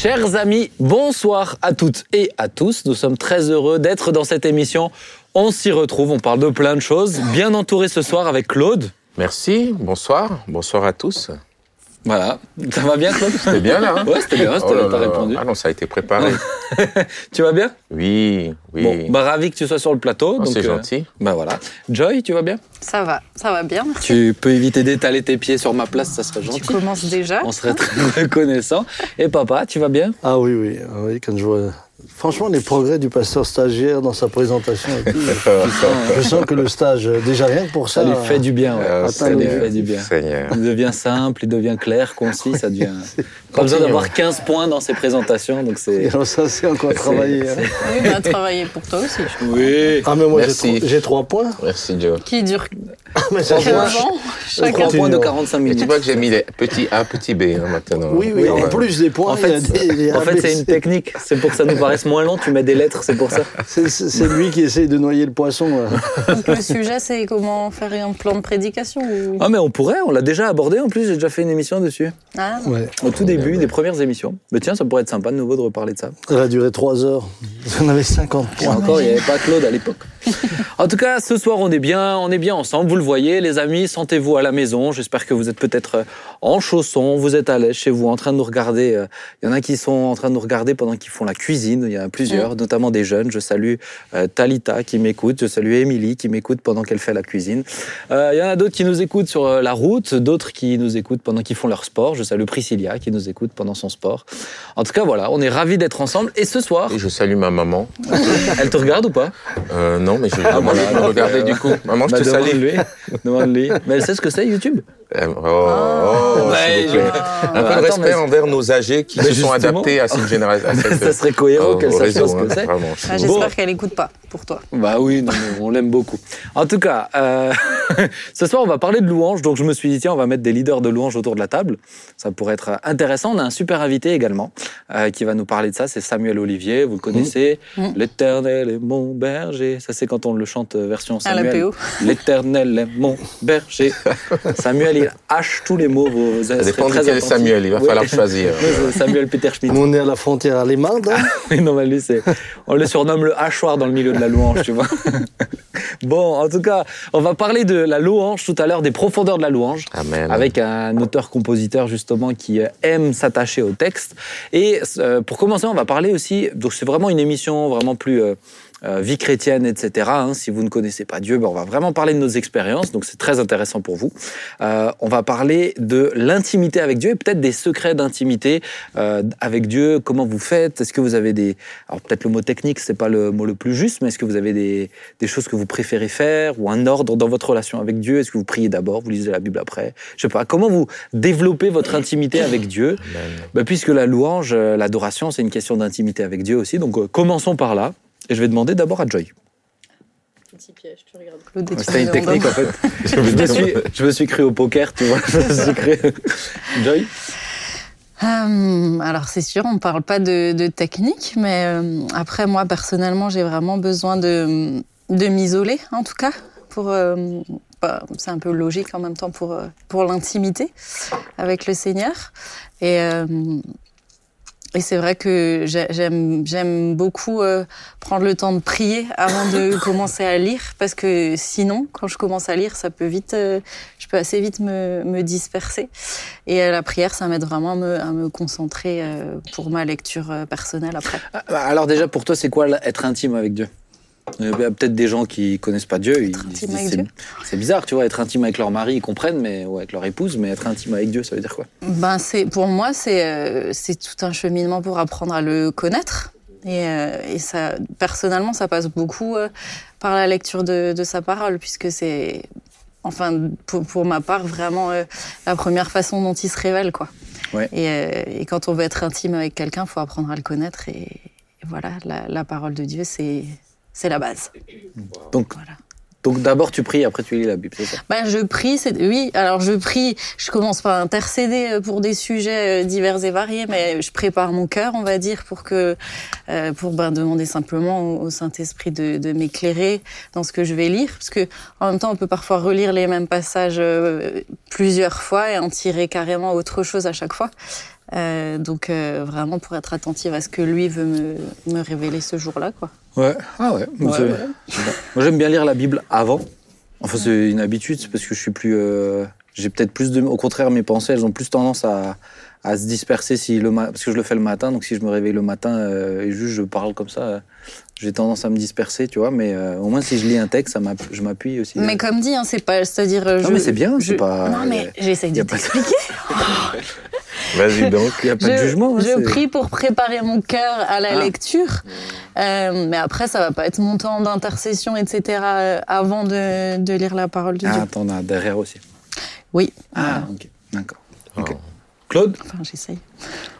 Chers amis, bonsoir à toutes et à tous. Nous sommes très heureux d'être dans cette émission. On s'y retrouve, on parle de plein de choses. Bien entouré ce soir avec Claude. Merci, bonsoir, bonsoir à tous. Voilà, ça va bien Claude C'était bien là hein Ouais, c'était bien, Oh là t'as là. répondu. Ah non, ça a été préparé. Tu vas bien? Oui, oui. Bon, bah ravi que tu sois sur le plateau. Oh, donc, c'est euh, gentil. Bah voilà. Joy, tu vas bien? Ça va, ça va bien. merci. Tu peux éviter d'étaler tes pieds sur ma place, ça serait Tu gentil. commences déjà. On serait très reconnaissant. Et papa, tu vas bien? Ah oui, oui, ah oui, quand je vois. Franchement, les progrès du pasteur stagiaire dans sa présentation et tout, je sens que le stage, euh, déjà rien que pour ça. Ça lui fait du bien. ouais. Euh, ça lui Seigneur. fait du bien. Seigneur. Il devient simple, il devient clair, concis, ça devient. Pas besoin d'avoir 15 points dans ses présentations, donc c'est. ça, c'est encore travaillé. hein. Oui, on a travaillé pour toi aussi. je crois. Oui. Ah, mais moi, j'ai Merci. trois- j'ai trois points. Merci Joe. Qui dure Mais ça, 15 ans 3 chacun. points de Continuons. 45 Et tu minutes. vois que j'ai mis les petits A, petits B hein, maintenant. Oui, oui, en plus des points, En fait, c'est une technique. C'est pour que ça nous paraisse moins long. Tu mets des lettres, c'est pour ça. C'est- lui qui essaye de noyer le poisson. Donc le sujet, c'est comment faire un plan de prédication ou... Ah, mais on pourrait. On l'a déjà abordé. En plus, j'ai déjà fait une émission dessus. Ah, Ouais. Au tout début, des premières émissions. Mais tiens, ça pourrait être sympa de nouveau de reparler de ça. Elle a duré trois heures. On avait 50 Et points. encore, il n'y avait pas Claude à l'époque. En tout cas, ce soir, on est bien, on est bien ensemble. Vous le voyez, les amis, sentez-vous à la maison. J'espère que vous êtes peut-être euh, en chaussons, vous êtes à l'aise chez vous, en train de nous regarder. Euh, Il y en a qui sont en train de nous regarder pendant qu'ils font la cuisine. Il y en a plusieurs, notamment des jeunes. Je salue euh, Talita qui m'écoute. Je salue Émilie qui m'écoute pendant qu'elle fait la cuisine. Euh, Il y en a d'autres qui nous écoutent sur euh, la route, d'autres qui nous écoutent pendant qu'ils font leur sport. Je salue Priscilla qui nous écoute pendant son sport. En tout cas, voilà, on est ravis d'être ensemble. Et ce soir, Et je salue ma maman. elle te regarde ou pas? Euh, non, mais je vais Ah, demander voilà, de me donc, regarder euh, du coup. Maman, je Bah, te salue. demande-lui. Demande-lui. Mais elle sait ce que c'est, YouTube? Euh, Oh, oh, s'il vous plaît. Un peu de respect envers nos âgés qui se sont adaptés à cette génération. Ça serait cohérent qu'elle sache ce que hein, c'est. Ah, J'espère Bon. qu'elle écoute pas pour toi. Bah oui, on l'aime beaucoup. En tout cas, euh, ce soir, on va parler de louanges. Donc, je me suis dit, tiens, on va mettre des leaders de louanges autour de la table. Ça pourrait être intéressant. On a un super invité également euh, qui va nous parler de ça. C'est Samuel Olivier. Vous le connaissez. Mhm. L'éternel est mon berger. Ça, c'est quand on le chante euh, version À la Samuel. PO. L'éternel est mon berger. Samuel, il hache tous les mots. Vous, vous Ça dépend de quel. Samuel, il va Oui. falloir choisir. Samuel Peter Schmidt. On est à la frontière allemande. hein. Oui, non, mais lui, c'est, on le surnomme le hachoir dans le milieu de la louange, tu vois. Bon, en tout cas, on va parler de la louange tout à l'heure, des profondeurs de la louange, Amen. avec un auteur-compositeur justement qui euh, aime s'attacher au texte. Et euh, pour commencer, on va parler aussi, donc c'est vraiment une émission vraiment plus euh, euh, vie chrétienne, etc. hein. Si vous ne connaissez pas Dieu, ben, on va vraiment parler de nos expériences, donc c'est très intéressant pour vous. Euh, on va parler de l'intimité avec Dieu et peut-être des secrets d'intimité euh, avec Dieu. Comment vous faites Est-ce que vous avez des... Alors peut-être le mot technique, c'est pas le mot le plus juste, mais est-ce que vous avez des, des choses que vous préférez faire ou un ordre dans votre relation avec Dieu? Est-ce que vous priez d'abord, vous lisez la Bible après? Je sais pas. Comment vous développez votre intimité avec Dieu? Ben, Puisque la louange, euh, l'adoration, c'est une question d'intimité avec Dieu aussi. Donc euh, commençons par là. Et je vais demander d'abord à Joy. Petit piège, tu regardes Claude et tu C'était une technique en fait. Je me suis, je me suis cru au poker, tu vois. Je me suis cru- Joy Hum, alors c'est sûr, on ne parle pas de, de technique, mais euh, après moi personnellement j'ai vraiment besoin de, de m'isoler en tout cas. Pour, euh, bah, c'est un peu logique en même temps pour, euh, pour l'intimité avec le Seigneur. Et, euh, et c'est vrai que j'ai- j'aime, j'aime beaucoup euh, prendre le temps de prier avant de commencer à lire, parce que sinon, quand je commence à lire, ça peut vite, euh, je peux assez vite me, me disperser. Et euh, la prière, ça m'aide vraiment à me, à me concentrer pour ma lecture personnelle après. Ah, bah, Alors déjà, pour toi, c'est quoi être intime avec Dieu? Il y a peut-être des gens qui connaissent pas Dieu. c'est- bizarre, tu vois, être intime avec leur mari, ils comprennent, mais ou avec leur épouse, mais être intime avec Dieu, ça veut dire quoi? Ben c'est, pour moi, c'est, euh, c'est tout un cheminement pour apprendre à le connaître. Et, euh, et ça, personnellement, ça passe beaucoup euh, par la lecture de, de sa parole, puisque c'est, enfin, pour, pour ma part, vraiment la première façon dont il se révèle, quoi. Ouais. Et, et quand on veut être intime avec quelqu'un, il faut apprendre à le connaître. Et, et voilà, la, la parole de Dieu, c'est, c'est la base. Donc, Voilà. donc d'abord, tu pries, après tu lis la Bible, c'est ça? Ben, je prie, c'est oui. Alors je prie, je commence par intercéder euh, pour des sujets euh, divers et variés, mais je prépare mon cœur, on va dire, pour que euh, pour ben, demander simplement au, au Saint-Esprit de, de m'éclairer dans ce que je vais lire, parce que en même temps, on peut parfois relire les mêmes passages euh, plusieurs fois et en tirer carrément autre chose à chaque fois. Euh, donc euh, vraiment pour être attentive à ce que lui veut me, me révéler ce jour-là, quoi. Ouais. Ah ouais. Moi, j'aime bien lire la Bible avant. Enfin, c'est une habitude, c'est parce que je suis plus. euh, J'ai peut-être plus de. Au contraire, mes pensées, elles ont plus tendance à, à se disperser si le ma- parce que je le fais le matin. Donc, si je me réveille le matin et juste je parle comme ça, j'ai tendance à me disperser, tu vois. Mais euh, au moins, si je lis un texte, ça je m'appuie aussi. Mais comme dit, hein, c'est pas, c'est-à-dire. euh, Non, je- mais c'est bien, c'est je- pas- Non, mais j'essaye de t'expliquer. Vas-y donc. Il n'y a pas de jugement. hein, je prie pour préparer mon cœur à la Ah. lecture. Euh, mais après, ça va pas être mon temps d'intercession, etc. euh, avant de, de lire la parole de Ah, Dieu. attends, on a derrière aussi. Oui. Ah, ok. D'accord. Oh. Claude Enfin, j'essaye.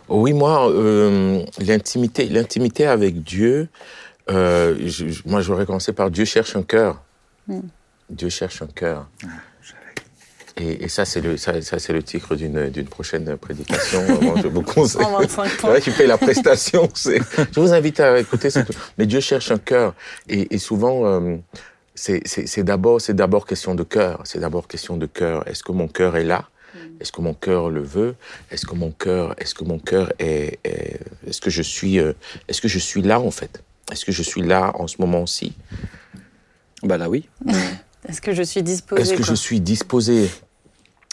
Oui, moi, euh, l'intimité, l'intimité avec Dieu, euh, je- je- moi, j'aurais commencé par Dieu cherche un cœur. Hmm. Dieu cherche un cœur. Et, et ça, c'est le, ça, ça, c'est le titre d'une, d'une prochaine prédication. Moi, je vous conseille. En 25 C'est points. vrai qu'il paye la prestation. c'est- Je vous invite à écouter. ce- Mais Dieu cherche un cœur. Et, et souvent, euh, c'est, c'est, c'est d'abord, c'est d'abord question de cœur. C'est d'abord question de cœur. Est-ce que mon cœur est là? Est-ce que mon cœur le veut? Est-ce que mon cœur, est-ce que mon cœur est, est- est-ce que je suis, euh, est-ce que je suis là en fait? Est-ce que je suis là en ce moment-ci Bah là, oui. Est-ce que je suis disposée Est-ce que quoi je suis disposé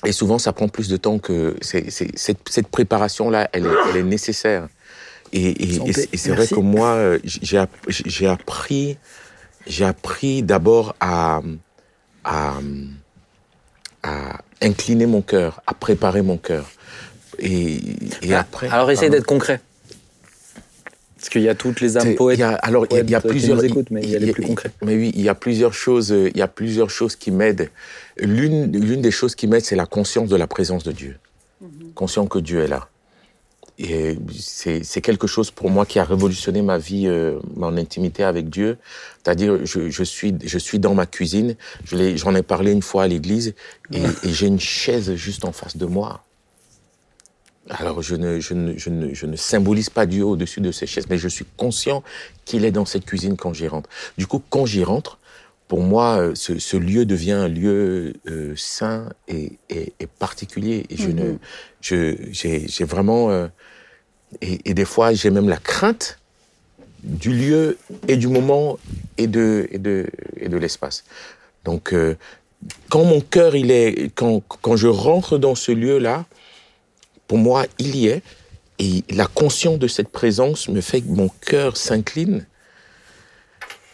Et souvent, ça prend plus de temps que c'est, c'est- cette, cette préparation-là, elle est, elle est nécessaire. Et, et- Sans et c'est- vrai que moi, euh, j'ai, app- j'ai appris, j'ai appris d'abord à, à, à incliner mon cœur, à préparer mon cœur. Et, et Ah, après. Alors, essaye pardon. d'être concret. Parce qu'il y a toutes les âmes poètes. il y a- alors, il y a- plusieurs. mais il y a les plus concrets. Mais oui, il y a plusieurs choses. Il y a plusieurs choses qui m'aident. L'une, l'une des choses qui m'aide, c'est la conscience de la présence de Dieu. Conscient que Dieu est là. Et c'est, c'est quelque chose pour moi qui a révolutionné ma vie, euh, mon intimité avec Dieu. C'est-à-dire, je, je suis, je suis dans ma cuisine. Je l'ai, j'en ai parlé une fois à l'église, et, et j'ai une chaise juste en face de moi. Alors, je ne, je, ne, je, ne, je ne symbolise pas Dieu au-dessus de ces chaises, mais je suis conscient qu'il est dans cette cuisine quand j'y rentre. Du coup, quand j'y rentre, pour moi, euh, ce, ce lieu devient un lieu euh, saint et, et, et particulier. Et je ne, Mhm. je, j'ai, vraiment, euh, et, et des fois, j'ai même la crainte du lieu et du moment et de, et de, et de l'espace. Donc, euh, quand mon cœur, il est, quand, quand je rentre dans ce lieu-là, pour moi, il y est. Et la conscience de cette présence me fait que mon cœur s'incline.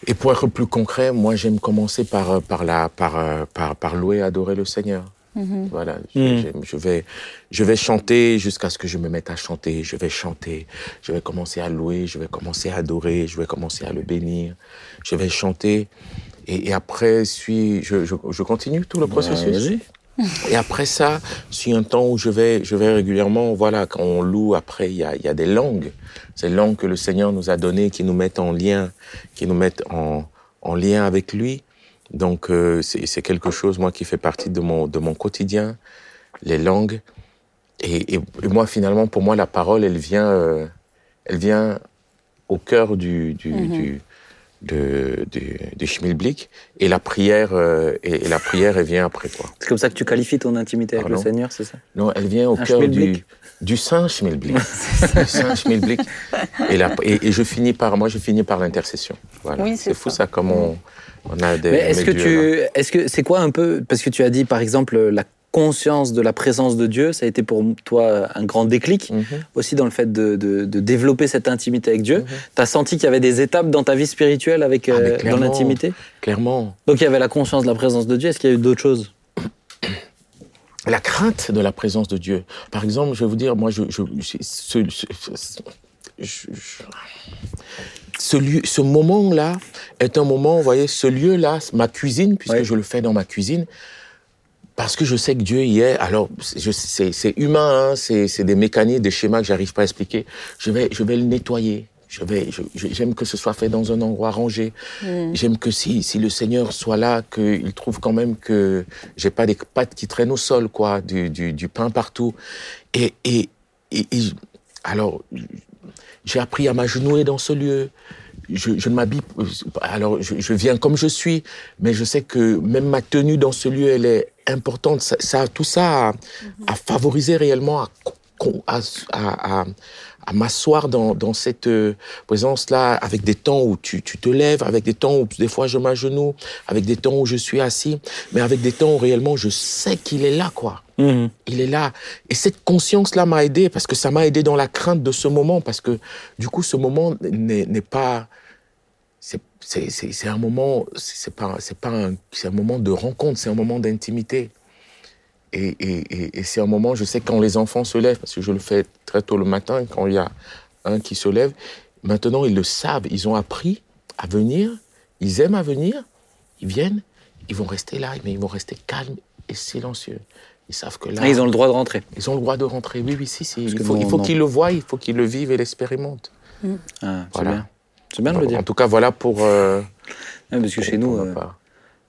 Et pour être plus concret, moi, j'aime commencer par, euh, par, la, par, euh, par, par louer et adorer le Seigneur. Mhm. Voilà, je, Mhm. je vais, je vais chanter jusqu'à ce que je me mette à chanter. Je vais chanter, je vais commencer à louer, je vais commencer à adorer, je vais commencer à le bénir. Je vais chanter. Et, et après, suis, je, je, je continue tout le processus. Bah. Et après ça, c'est un temps où je vais, je vais régulièrement, voilà, quand on loue, après, il y a, y a des langues. Ces langues que le Seigneur nous a données, qui nous mettent en lien, qui nous mettent en, en lien avec lui. Donc, euh, c'est quelque chose, moi, qui fait partie de mon, de mon quotidien, les langues. Et, et, moi, finalement, pour moi, la parole, elle vient, euh, elle vient au cœur du, du, du, de, du, du schmilblick. Et la prière, euh, et, et la prière, elle vient après, quoi. C'est comme ça que tu qualifies ton intimité avec Pardon le Seigneur, c'est ça? Non, elle vient au Un cœur du, du saint schmilblick. du saint schmilblick. Et, la, et, et je finis par, moi, je finis par l'intercession. Voilà. Oui, c'est fou ça. ça, comme on, on a des. Mais est-ce que tu, est-ce que c'est quoi un peu, parce que tu as dit par exemple la conscience de la présence de Dieu, ça a été pour toi un grand déclic Mhm. aussi dans le fait de, de- de développer cette intimité avec Dieu. Mhm. Tu as senti qu'il y avait des étapes dans ta vie spirituelle avec Ah, euh, dans l'intimité? Clairement. Donc il y avait la conscience de la présence de Dieu. Est-ce qu'il y a eu d'autres choses? La crainte de la présence de Dieu. Par exemple, je vais vous dire, moi, je, je, ce, ce, ce- je- je- ce moment-là est un moment, vous voyez, ce lieu-là, ma cuisine, puisque Ouais. je le fais dans ma cuisine, parce que je sais que Dieu y est. Alors, c'est c'est humain, hein, c'est des mécaniques, des schémas que j'arrive pas à expliquer. Je vais, je vais le nettoyer. Je vais, j'aime que ce soit fait dans un endroit rangé. Mhm. J'aime que si, si le Seigneur soit là, qu'il trouve quand même que j'ai pas des pattes qui traînent au sol, quoi, du, du, du pain partout. Et, et, et, et alors, j'ai appris à m'agenouiller dans ce lieu. Je, je ne m'habille, alors je, je viens comme je suis, mais je sais que même ma tenue dans ce lieu, elle est importante. Ça, ça- tout ça a, a favorisé réellement à co- à, à, m'asseoir dans, dans, cette euh, présence-là, avec des temps où tu, tu, te lèves, avec des temps où des fois je m'agenouille, avec des temps où je suis assis, mais avec des temps où réellement je sais qu'il est là, quoi. Mhm. Il est là. Et cette conscience-là m'a aidé parce que ça m'a aidé dans la crainte de ce moment, parce que du coup, ce moment n'est pas c'est un moment, c'est pas, c'est pas un, c'est un moment de rencontre, c'est un moment d'intimité. Et, et, et, c'est un moment, je sais quand les enfants se lèvent, parce que je le fais très tôt le matin, quand il y a un qui se lève, maintenant ils le savent, ils ont appris à venir, ils aiment à venir, ils viennent, ils vont rester là, mais ils vont rester calmes et silencieux. Ils savent que là. Ah, ils ont le droit de rentrer. Ils ont le droit de rentrer, oui, oui, si, si. Il faut, il faut qu'ils le voient, il faut qu'ils le vivent et l'expérimentent. Ah, voilà. Bien. C'est bien de le dire. En tout cas, voilà pour. Euh, parce que chez nous, euh,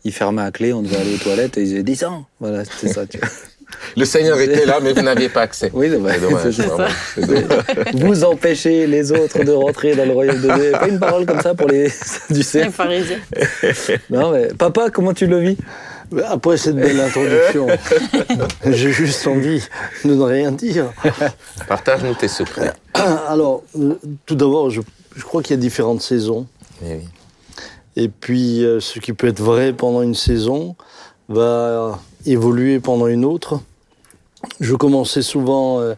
ils fermaient à clé, on devait aller aux toilettes et ils disaient 10 ans. Voilà, c'était ça. Tu vois. Le Seigneur était là, mais vous n'aviez pas accès. Oui, c'est dommage. Vous empêchez les autres de rentrer dans le royaume de Dieu. Pas une parole comme ça pour les du Les pharisiens. Non, mais papa, comment tu le vis? Après cette belle introduction, j'ai juste envie de ne rien dire. Partage-nous tes secrets. Alors, tout d'abord, je je crois qu'il y a différentes saisons. Eh Et puis, euh, ce qui peut être vrai pendant une saison va évoluer pendant une autre. Je commençais souvent, euh,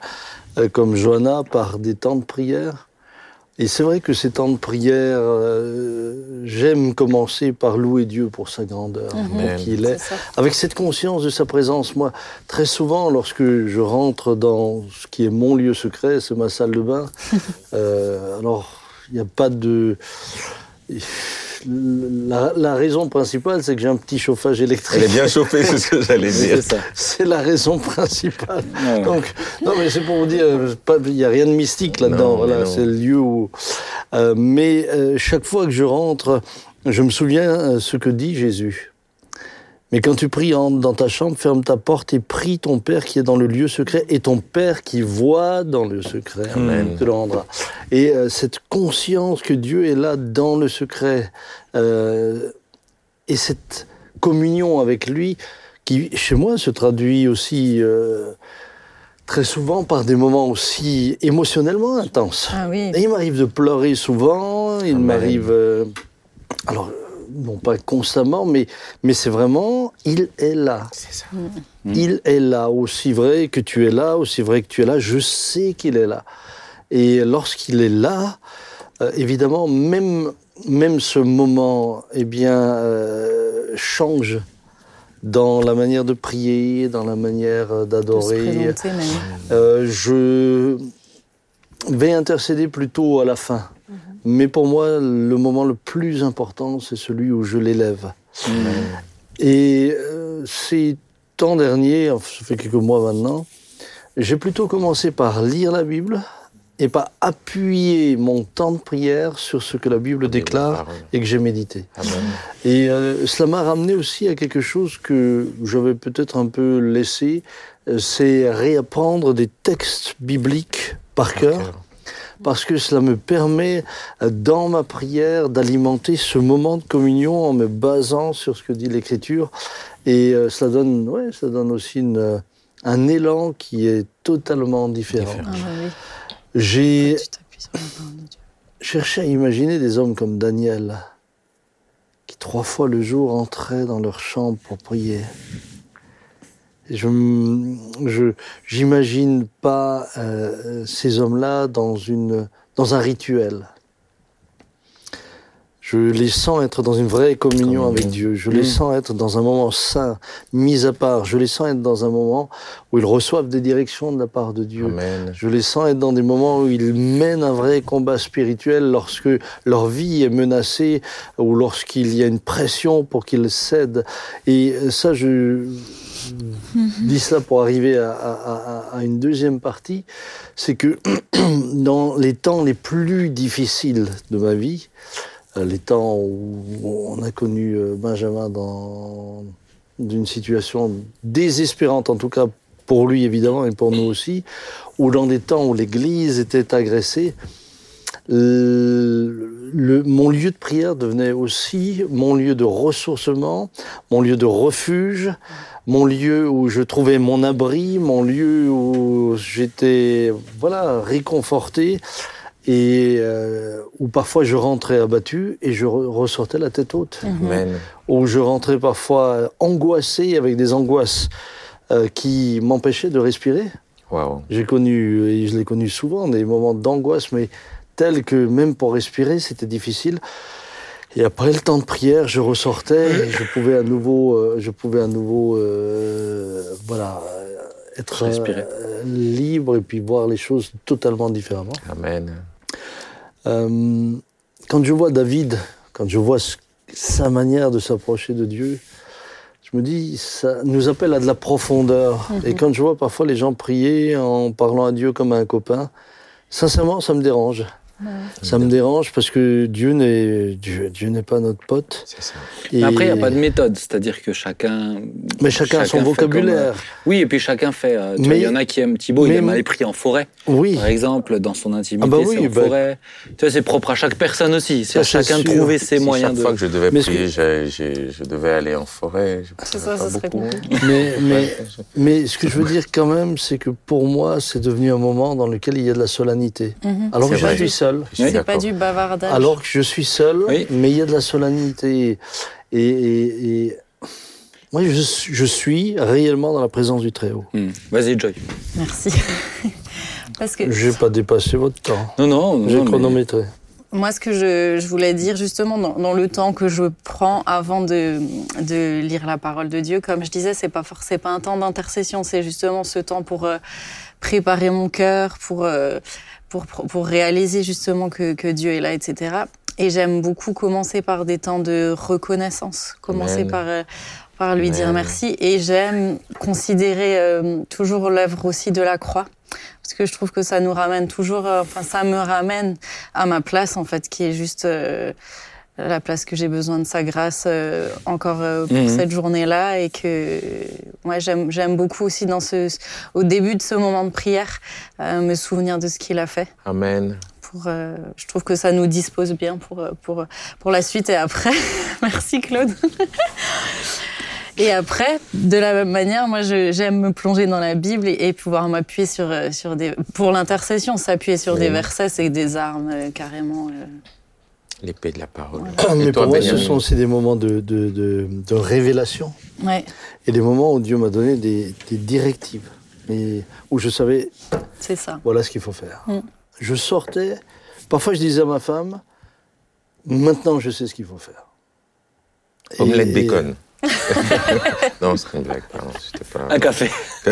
euh, comme Johanna, par des temps de prière. Et c'est vrai que ces temps de prière, j'aime commencer par louer Dieu pour sa grandeur, mhm. qu'il est, avec cette conscience de sa présence. Moi, très souvent, lorsque je rentre dans ce qui est mon lieu secret, c'est ma salle de bain, alors il n'y a pas de. La, raison principale, c'est que j'ai un petit chauffage électrique. Elle est bien chauffée, c'est ce que j'allais dire. C'est la raison principale. Donc, non, mais c'est pour vous dire, il n'y a rien de mystique là-dedans. Voilà, c'est le lieu où. Euh, mais euh, chaque fois que je rentre, je me souviens euh, ce que dit Jésus. Mais quand tu pries, entre dans ta chambre, ferme ta porte et prie ton Père qui est dans le lieu secret et ton Père qui voit dans le secret Amen. te le rendra. Et euh, cette conscience que Dieu est là dans le secret euh, et cette communion avec lui qui, chez moi, se traduit aussi euh, très souvent par des moments aussi émotionnellement intenses. Ah oui. Et il m'arrive de pleurer souvent, il m'arrive... alors, non pas constamment, mais, mais c'est vraiment, il est là. C'est ça. Mm. Il est là, aussi vrai que tu es là, aussi vrai que tu es là, je sais qu'il est là. Et lorsqu'il est là, euh, évidemment, même, même ce moment, eh bien, euh, change dans la manière de prier, dans la manière d'adorer. Euh, je vais intercéder plutôt à la fin. Mais pour moi, le moment le plus important, c'est celui où je l'élève. Mmh. Et euh, ces temps derniers, ça fait quelques mois maintenant, j'ai plutôt commencé par lire la Bible et par appuyer mon temps de prière sur ce que la Bible déclare et que j'ai médité. Et euh, cela m'a ramené aussi à quelque chose que j'avais peut-être un peu laissé, euh, c'est réapprendre des textes bibliques par, cœur parce que cela me permet, euh, dans ma prière, d'alimenter ce moment de communion en me basant sur ce que dit l'Écriture. Et euh, cela, donne, ouais, ça donne aussi une, euh, un élan qui est totalement différent. Ah, bah J'ai cherché à imaginer des hommes comme Daniel, qui trois fois le jour entraient dans leur chambre pour prier. Je j'imagine pas euh, ces hommes-là dans une dans un rituel. Je les sens être dans une vraie communion avec Dieu. Je les mm. sens être dans un moment saint, mis à part. Je les sens être dans un moment où ils reçoivent des directions de la part de Dieu. Je les sens être dans des moments où ils mènent un vrai combat spirituel lorsque leur vie est menacée ou lorsqu'il y a une pression pour qu'ils cèdent. Et ça, je, dis cela pour arriver à, une deuxième partie, c'est que dans les temps les plus difficiles de ma vie, euh, les temps où on a connu euh, Benjamin dans une situation désespérante, en tout cas pour lui évidemment et pour nous aussi, ou dans des temps où l'Église était agressée, mon lieu de prière devenait aussi mon lieu de ressourcement, mon lieu de refuge, mon lieu où je trouvais mon abri, mon lieu où j'étais voilà réconforté et euh, où parfois je rentrais abattu et je ressortais la tête haute. Amen. Où je rentrais parfois angoissé avec des angoisses euh, qui m'empêchaient de respirer. Wow. J'ai connu, et je l'ai connu souvent, des moments d'angoisse, mais tels que même pour respirer, c'était difficile. Et après le temps de prière, je ressortais, et je pouvais à nouveau, euh, je pouvais à nouveau, euh, voilà, être euh, libre et puis voir les choses totalement différemment. Amen. Euh, quand je vois David, quand je vois ce- sa manière de s'approcher de Dieu, je me dis, ça nous appelle à de la profondeur. Et quand je vois parfois les gens prier en parlant à Dieu comme à un copain, sincèrement, ça me dérange. Ça me dérange parce que Dieu n'est Dieu, Dieu n'est pas notre pote. C'est ça. Et- Mais Après, il n'y a pas de méthode, c'est-à-dire que chacun. Mais chacun a son vocabulaire. comme, euh, Oui, et puis chacun fait. euh, Mais- Il y en a qui aiment Thibaut, il aime aller prier en forêt, Oui. par exemple, dans son intimité, Ah bah oui, c'est en bah- forêt. Tu vois, c'est propre à chaque personne aussi. C'est Ça, à chacun de trouver ses Si moyens chaque de. fois que je devais Mais prier, que- je devais aller en forêt. C'est pouvais ça, pas ça serait. Mais, mais, mais ce que je veux dire quand même, c'est que pour moi, c'est devenu un moment dans lequel il y a de la solennité. Mhm. Alors que C'est je vrai. suis seul. C'est pas du bavardage. Alors que je suis seul, Oui. mais il y a de la solennité. Et, et, et moi, je, suis- je suis réellement dans la présence du Très-Haut. Hmm. Vas-y, Joy. Merci. Parce que Je n'ai pas dépassé votre temps. Non, non, non. J'ai mais- chronométré. Moi, ce que je, je voulais dire justement dans, dans le temps que je prends avant de, de lire la parole de Dieu, comme je disais, c'est pas forcément pas un temps d'intercession, c'est justement ce temps pour euh, préparer mon cœur, pour, euh, pour pour réaliser justement que, que Dieu est là, etc. Et j'aime beaucoup commencer par des temps de reconnaissance, commencer Amen. par euh, par lui dire merci. Et j'aime considérer euh, toujours l'œuvre aussi de la croix. Parce que je trouve que ça nous ramène toujours, euh, enfin ça me ramène à ma place en fait, qui est juste euh, la place que j'ai besoin de sa grâce euh, encore euh, pour Mhm. cette journée-là et que moi j'aime j'aime beaucoup aussi dans ce au début de ce moment de prière euh, me souvenir de ce qu'il a fait. Amen. Pour, euh, je trouve que ça nous dispose bien pour euh, pour pour la suite et après. Merci Claude. Et après, de la même manière, moi, j'aime me plonger dans la Bible et, et pouvoir m'appuyer sur, euh, sur des. Pour l'intercession, s'appuyer sur des versets, c'est des armes euh, carrément. L'épée de la parole. Mais toi, pour moi, ce sont aussi des moments de, de, de, de révélation Ouais, et des moments où Dieu m'a donné des, des directives et où je savais c'est ça. voilà ce qu'il faut faire. Mm. Je sortais, parfois je disais à ma femme, maintenant je sais ce qu'il faut faire. Omelette Et- bacon. non, c'est une blague, pardon. C'était pas... Un café.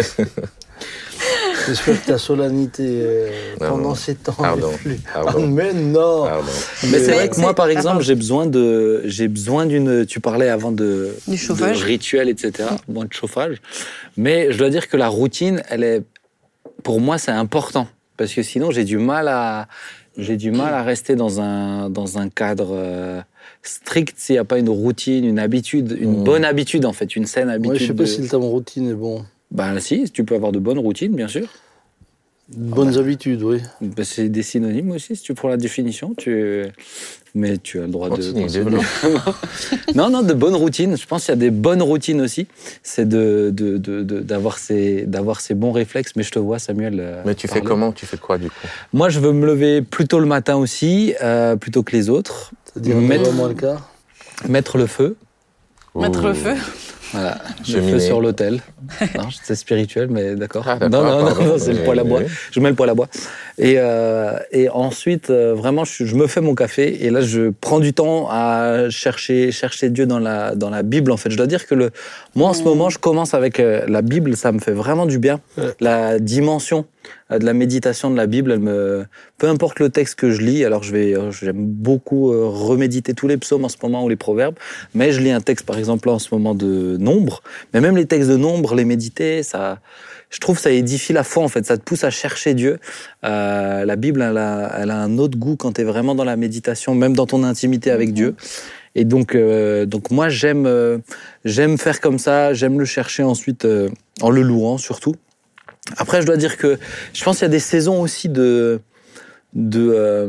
J'espère que ta solennité euh, Non, pendant non. ces temps Pardon. n'est plus. Pardon. Ah, mais non Pardon. Mais c'est vrai que moi, par Ah, exemple, j'ai besoin de, j'ai besoin d'une. Tu parlais avant de, Du chauffage. de rituel, etc. Moins de chauffage. Mais je dois dire que la routine, elle est, pour moi, c'est important parce que sinon, j'ai du mal à, j'ai du mal à rester dans un dans un cadre euh, strict s'il n'y a pas une routine, une habitude, une Mm. bonne habitude en fait, une saine Moi, habitude. je sais pas de- si le terme routine est bon. Ben si, tu peux avoir de bonnes routines, bien sûr. Bonnes habitudes, oui. Ben, c'est des synonymes aussi, si tu prends la définition. Tu... Mais tu as le droit de. Continue, développe. autrement. non, non, de bonnes routines. Je pense qu'il y a des bonnes routines aussi. C'est de, de, de- de- d'avoir ces, d'avoir ces bons réflexes. Mais je te vois, Samuel. euh, Mais tu fais comment? Tu fais quoi, du coup? Moi, je veux me lever plus tôt le matin aussi, euh, plutôt que les autres. C'est-à-dire Mettre-. Mettre le feu. Mettre le feu? Voilà, le Cheminer. feu sur l'autel. Non, c'est spirituel, mais d'accord. Ah, non, non, non, c'est le poêle à bois. Je mets le poêle à bois. Et, euh, et ensuite, euh, vraiment, je, je me fais mon café. Et là, je prends du temps à chercher, chercher Dieu dans la, dans la Bible. En fait, je dois dire que le, moi, en ce Mm. moment, je commence avec euh, la Bible. Ça me fait vraiment du bien. Ouais. La dimension euh, de la méditation de la Bible, elle me, peu importe le texte que je lis. Alors, je vais, euh, j'aime beaucoup euh, reméditer tous les psaumes en ce moment ou les proverbes. Mais je lis un texte, par exemple, là, en ce moment de Nombre. Mais même les textes de Nombre, les méditer, ça, je trouve ça édifie la foi, en fait. Ça te pousse à chercher Dieu. Euh, la Bible, elle a, elle a un autre goût quand tu es vraiment dans la méditation, même dans ton intimité avec Dieu. Et donc, euh, donc moi, j'aime, euh, j'aime faire comme ça. J'aime le chercher ensuite euh, en le louant, surtout. Après, je dois dire que je pense qu'il y a des saisons aussi de, euh,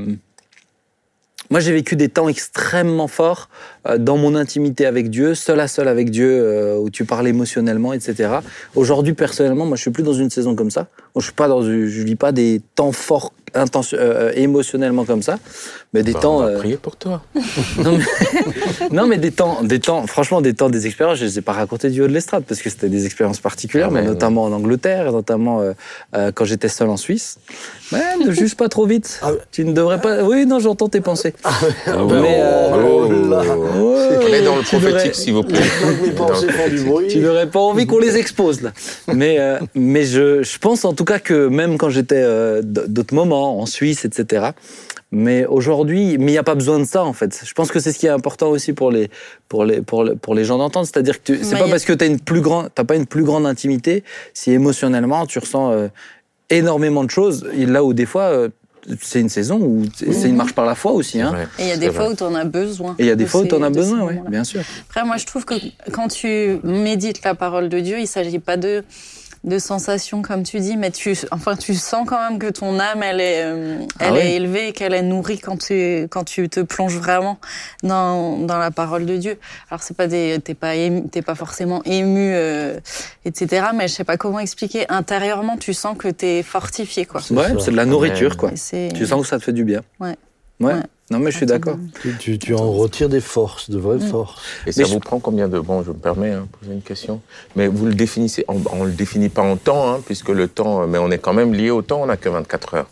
Moi, j'ai vécu des temps extrêmement forts euh, dans mon intimité avec Dieu, seul à seul avec Dieu, euh, où tu parles émotionnellement, etc. Aujourd'hui, personnellement, moi, je suis plus dans une saison comme ça. Je suis pas dans, je vis pas des temps forts, intention- émotionnellement comme ça, mais des Bah, temps. on va euh, prier pour toi. non mais, non, mais des temps, des temps, franchement, des temps, des expériences, je ne les ai pas racontées du haut de l'estrade parce que c'était des expériences particulières, Ah mais ouais, notamment en Angleterre, notamment euh, euh, quand j'étais seul en Suisse. Mais ne juge pas trop vite. Ah ouais. Tu ne devrais pas. Oui, non, j'entends tes pensées. Ah mais, euh, oh là. Ouais, On est dans le prophétique, s'il vous plaît. Donc mes Dans le pensées font du prophétique. bruit. Tu n'aurais pas envie qu'on les expose là. Mais, euh, mais je, je pense en tout cas que même quand j'étais euh, d'autres moments en Suisse, etc. Mais aujourd'hui, mais il n'y a pas besoin de ça en fait. Je pense que c'est ce qui est important aussi pour les, pour les, pour le- pour les gens d'entendre. C'est-à-dire que c'est pas a- parce que tu n'as pas une plus grande intimité si émotionnellement tu ressens euh, énormément de choses. Et là où des fois, euh, c'est une saison où c'est une marche par la foi aussi. Hein. Et il y a des vrai. fois où tu en as besoin. Et il y a des de fois où tu en as besoin, oui, bien sûr. Après, moi, je trouve que quand tu médites la parole de Dieu, il s'agit pas de de sensations comme tu dis, mais tu, enfin, tu sens quand même que ton âme, elle est, euh, Ah elle oui. est élevée, et qu'elle est nourrie quand tu, quand tu te plonges vraiment dans, dans la parole de Dieu. Alors c'est pas des, t'es pas ému, t'es pas forcément ému, euh, etc. Mais je sais pas comment expliquer. Intérieurement, tu sens que t'es fortifié, quoi. C'est Ouais, c'est de la nourriture, quoi. Tu sens que ça te fait du bien. Ouais. Ouais. Ouais. Non, mais je suis d'accord. Tu, tu- tu en retires des forces, de vraies Mm. forces. Et ça Mais vous prend combien de... Bon, je me permets de poser une question. Mais vous le définissez... On ne le définit pas en temps, hein, puisque le temps... Mais on est quand même lié au temps, on n'a que 24 heures.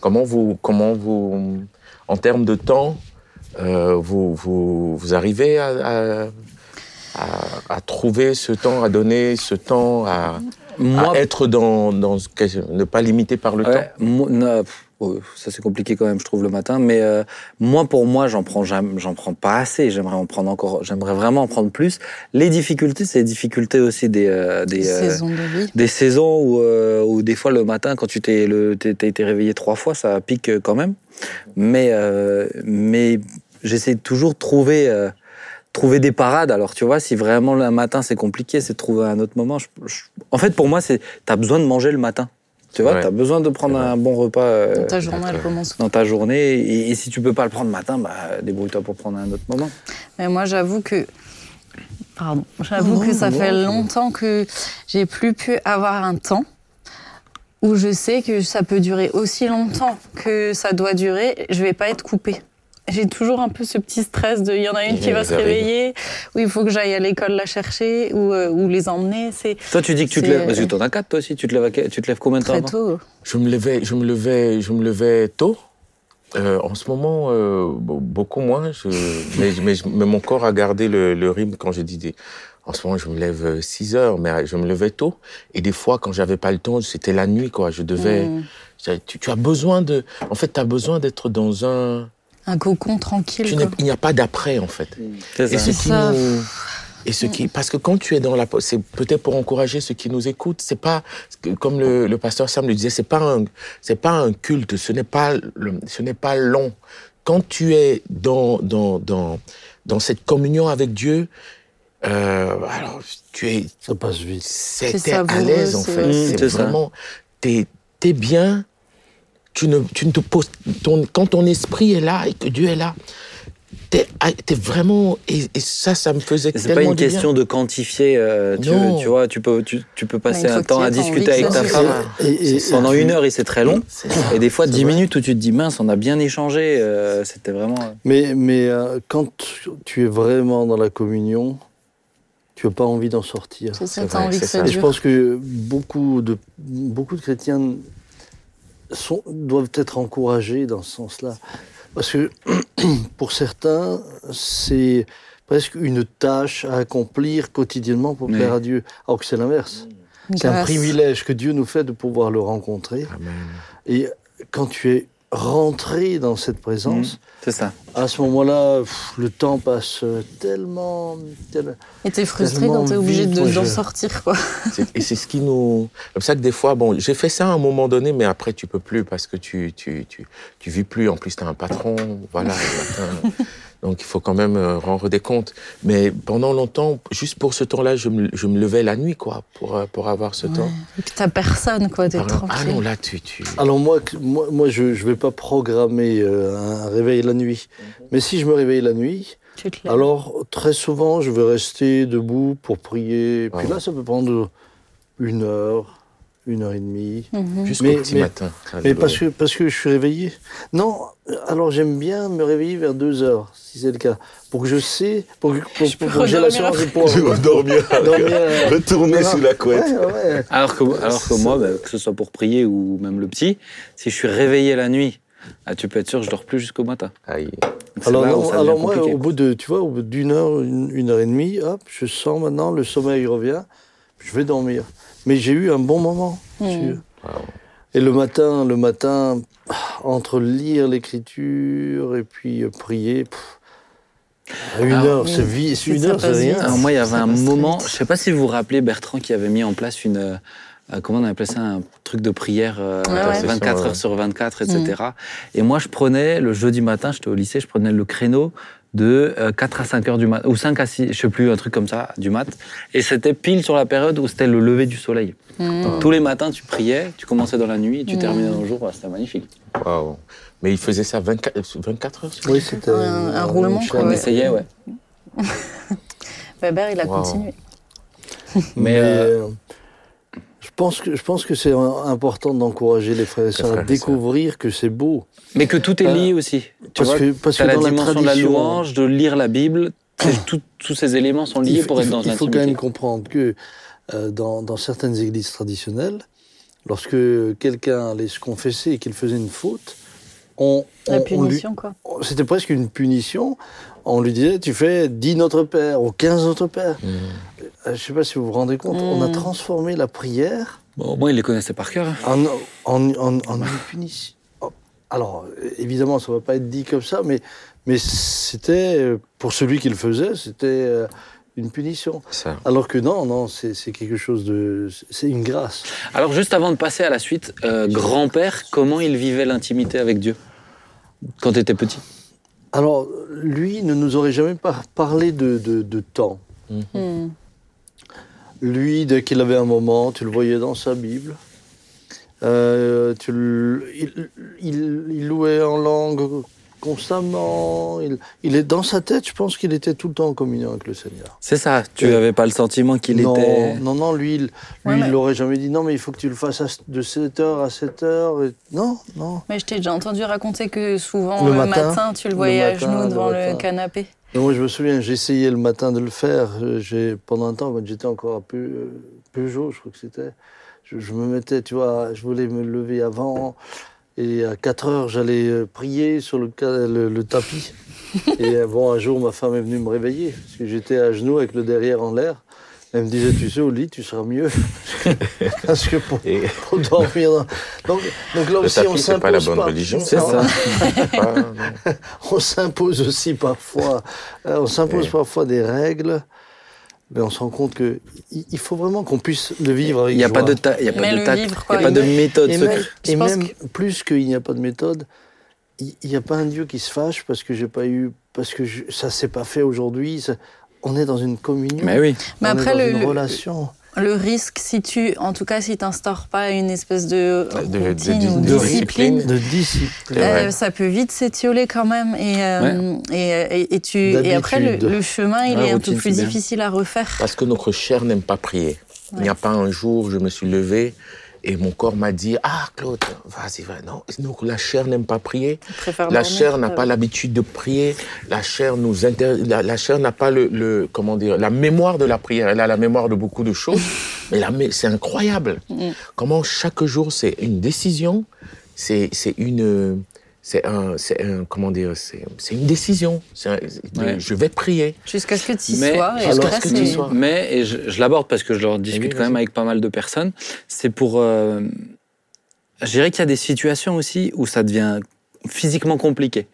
Comment vous... Comment vous... En termes de temps, euh, vous, vous, vous arrivez à, à, à- à trouver ce temps, à donner ce temps, à, Moi, à être dans... dans ne pas limiter par le Ouais, temps? Oh, ça c'est compliqué quand même, je trouve le matin. Mais euh, moi, pour moi, j'en prends j'en prends pas assez. J'aimerais en prendre encore. J'aimerais vraiment en prendre plus. Les difficultés, c'est les difficultés aussi des euh, des, euh, saison de vie. des saisons où, où des fois le matin, quand tu t'es le t'es- t'as été réveillé trois fois, ça pique quand même. Mais mais j'essaie toujours de trouver. trouver des parades. Alors, tu vois, si vraiment le matin c'est compliqué, c'est de trouver un autre moment. Je- je- en fait, pour moi, c'est t'as besoin de manger le matin. Tu vois, Ouais. t'as besoin de prendre un bon repas euh, Ta journée, elle commence dans ta journée. Et, et si tu peux pas le prendre le matin, bah, débrouille-toi pour prendre un autre moment. Mais moi, j'avoue que. Pardon. J'avoue que ça fait longtemps que j'ai plus pu avoir un temps où je sais que ça peut durer aussi longtemps que ça doit durer. Je vais pas être coupée. J'ai toujours un peu ce petit stress de. Il y en a une Il qui va se arrive. réveiller, où il faut que j'aille à l'école la chercher, ou, euh, ou les emmener. C'est Toi, tu dis que tu te lèves, parce que t'en as quatre, toi aussi. Tu te lèves, tu te lèves combien de temps très tôt. Je me levais, je me levais, je me levais tôt. Euh, en ce moment, euh, be- beaucoup moins. Je, mais, mais, mon corps a gardé le, le rythme quand j'ai dit. des- En ce moment, je me lève 6 heures, mais je me levais tôt. Et des fois, quand j'avais pas le temps, c'était la nuit, quoi. Je devais. Mm. Tu, tu as besoin de. En fait, tu as besoin d'être dans un. Un cocon tranquille. il n'y a pas d'après, en fait. C'est Et ça. ce C'est qui ça. nous. Et ce qui, parce que quand tu es dans la, c'est peut-être pour encourager ceux qui nous écoutent, c'est pas, comme le, le pasteur Sam le disait, c'est pas un, c'est pas un culte, ce n'est pas, le- ce n'est pas long. Quand tu es dans, dans, dans, dans cette communion avec Dieu, euh, alors, tu es, Ça passe vite. c'est, C'est t'es à l'aise, en c'est- fait. Mmh, c'est c'est ça. vraiment, t'es, t'es bien, tu ne, tu ne te poses, ton, quand ton esprit est là et que Dieu est là, t'es, ah, t'es vraiment, et, et ça, ça me faisait C'est pas une bien. question de quantifier. euh, tu, Non. tu vois, tu peux, tu, tu peux passer faut un temps à discuter avec ta femme. se Et- et- Pendant une heure, et c'est très long. Et des fois, C'est 10 vrai. minutes où tu te dis, mince, on a bien échangé. euh, C'était vraiment. Mais, mais euh, quand tu es vraiment dans la communion, tu n'as pas envie d'en sortir. C'est ça, vrai, envie que ça. Et je pense que beaucoup de, beaucoup de chrétiens sont, doivent être encouragés dans ce sens-là. Parce que pour certains, c'est presque une tâche à accomplir quotidiennement pour Oui. plaire à Dieu. Alors que c'est l'inverse. C'est un privilège que Dieu nous fait de pouvoir le rencontrer. Amen. Et quand tu es rentré dans cette présence, C'est ça. à ce moment-là, pff, le temps passe tellement... tel- Et t'es frustré quand t'es obligé vite, de- d'en je- sortir, quoi. C'est- Et c'est ce qui nous. Comme ça que des fois, bon, j'ai fait ça à un moment donné, mais après, tu peux plus parce que tu, tu, tu, tu vis plus. En plus, tu as un patron. Voilà, le matin, Donc il faut quand même euh, rendre des comptes. Mais pendant longtemps, juste pour ce temps-là, je me, je me levais la nuit, quoi, pour, euh, pour avoir ce temps. Et que t'as personne, quoi, t'es exemple, ah tranquille. non, là, tu... tu... Alors moi, moi, moi je ne vais pas programmer euh, un réveil la nuit. Mais si je me réveille la nuit, alors très souvent, je vais rester debout pour prier. Puis Ouais. là, ça peut prendre une heure, une heure et demie. Mhm. Jusqu'au Mais- petit mais- matin. Mais parce que, parce que je suis réveillé. Non, alors j'aime bien me réveiller vers deux heures, si c'est le cas. Pour que je sais, pour que, pour, Je peux pour que j'ai la redormir séance de pouvoir. Je vais dormir. Dormir, euh, Retourner sous la couette. Ouais, ouais. Alors que, alors que moi, bah, que ce soit pour prier ou même le petit, si je suis réveillé la nuit, ah, tu peux être sûr que je dors plus jusqu'au matin. Aïe. Alors, non, alors moi, au bout de, tu vois, au bout d'une heure, une, une heure et demie, hop, je sens maintenant le sommeil revient, je vais dormir. Mais j'ai eu un bon moment. Sûr. Et le matin, le matin, entre lire l'écriture et puis euh, prier, pff, à une Alors, heure, c'est vie, c'est- une ça heure, c'est rien. Alors moi, il y avait Ça un moment, vite. je sais pas si vous vous rappelez Bertrand qui avait mis en place une, euh, euh, comment on appelait ça, un truc de prière euh, Ouais, ouais. 24 Ouais. heures sur 24, etc. Et moi, je prenais le jeudi matin, j'étais au lycée, je prenais le créneau de euh, 4 à 5 heures du mat, ou 5 à 6, je sais plus, un truc comme ça, du mat. Et c'était pile sur la période où c'était le lever du soleil. Donc, tous les matins, tu priais, tu commençais dans la nuit, et tu Mm. terminais dans le jour, c'était magnifique. Waouh. Mais il faisait ça 24, 24 heures Oui, c'était Un- un une roulement, On ouais. essayait, ouais. Weber, il a Wow. continué. Mais, Mais euh, euh, je pense que je pense que c'est important d'encourager les frères et sœurs à découvrir que c'est beau. Mais que tout est lié aussi. Tu Parce vois, que parce T'as que la dans la dimension de la tradition, louange, de lire la Bible. tout- tous ces éléments sont liés faut, pour être dans il faut quand même l'intimité. comprendre que euh, dans, dans certaines églises traditionnelles, lorsque quelqu'un allait se confesser et qu'il faisait une faute, on, La on- on lui- punition, quoi. c'était presque une punition. On lui disait, tu fais 10 Notre Père ou 15 Notre Père. Mmh. Euh, Je ne sais pas si vous vous rendez compte, on a Mm. transformé la prière Bon, au moins, il les connaissait par cœur. hein. en, en, en, en une punition. Alors, évidemment, ça ne va pas être dit comme ça, mais, mais c'était, pour celui qui le faisait, c'était euh, une punition. Ça. Alors que non, non, c'est quelque chose de... C'est une grâce. Alors, juste avant de passer à la suite, euh, grand-père, comment il vivait l'intimité avec Dieu quand tu étais petit? Alors, lui ne nous aurait jamais par- parlé de, de, de temps. Mhm. Lui, dès qu'il avait un moment, tu le voyais dans sa Bible. Euh, tu il, il- il louait en langue constamment. Il, il est dans sa tête, je pense qu'il était tout le temps en communion avec le Seigneur. C'est ça, tu n'avais pas le sentiment qu'il était... non, non, lui, il, lui, Ouais, il mais- l'aurait jamais dit. Non, mais il faut que tu le fasses à- de 7h à 7h. Et... Non, non. Mais je t'ai déjà entendu raconter que souvent, Le le, matin. matin, tu le Le voyais à genoux le devant le, canapé. Moi, je me souviens, j'essayais le matin de le faire. J'ai, pendant un temps, quand j'étais encore à Peu- Peugeot, je crois que c'était, je, je me mettais, tu vois, je voulais me lever avant. Et à 4 heures, j'allais euh, prier sur le, le tapis. et euh, bon, un jour, ma femme est venue me réveiller, parce que j'étais à genoux avec le derrière en l'air. Elle me disait, tu sais, au lit, tu seras mieux. parce que pour, Et pour dormir. dans- Donc, donc là le aussi, on c'est pas la s'impose bonne pas. religion. C'est ça. Pas- non. on s'impose aussi parfois, euh, on s'impose parfois des règles, mais on se rend compte que il faut vraiment qu'on puisse le vivre avec Il n'y a joie. pas de, ta- il y a pas Mais de le tact, vivre, il quoi. n'y a pas de Et même- méthode et même, et plus qu'il n'y a pas de méthode, il n'y a pas un Dieu qui se fâche parce que j'ai pas eu, parce que je- ça s'est pas fait aujourd'hui. ça- On est dans une communion. Mais oui. Mais on après, est dans le, une relation. le risque, si tu, en tout cas, si tu n'instaures pas une espèce de, De- de- routine ou de de discipline. discipline, de discipline. C'est euh, ça peut vite s'étioler quand même. Et, euh, et, et, et tu, et après, le, chemin, il Ouais, est un peu plus difficile à refaire. Parce que notre chair n'aime pas prier. Il n'y a pas un jour, je me suis levé et mon corps m'a dit Ah, Claude, vas-y, va. Non, donc la chair n'aime pas prier. La chair n'a euh, pas l'habitude de prier. La chair nous inter... la, la chair n'a pas le, le- comment dire la mémoire de la prière. Elle a la mémoire de beaucoup de choses, mais c'est incroyable. Mm. Comment chaque jour c'est une décision, c'est c'est une c'est un c'est un comment dire c'est c'est une décision. C'est un- Ouais. Je vais prier. Jusqu'à ce que tu y Mais- sois. Et Jusqu'à ce que tu sois. Mais, et je, je l'aborde parce que je leur discute Oui, quand même avec pas mal de personnes, c'est pour... euh, je dirais qu'il y a des situations aussi où ça devient physiquement compliquées.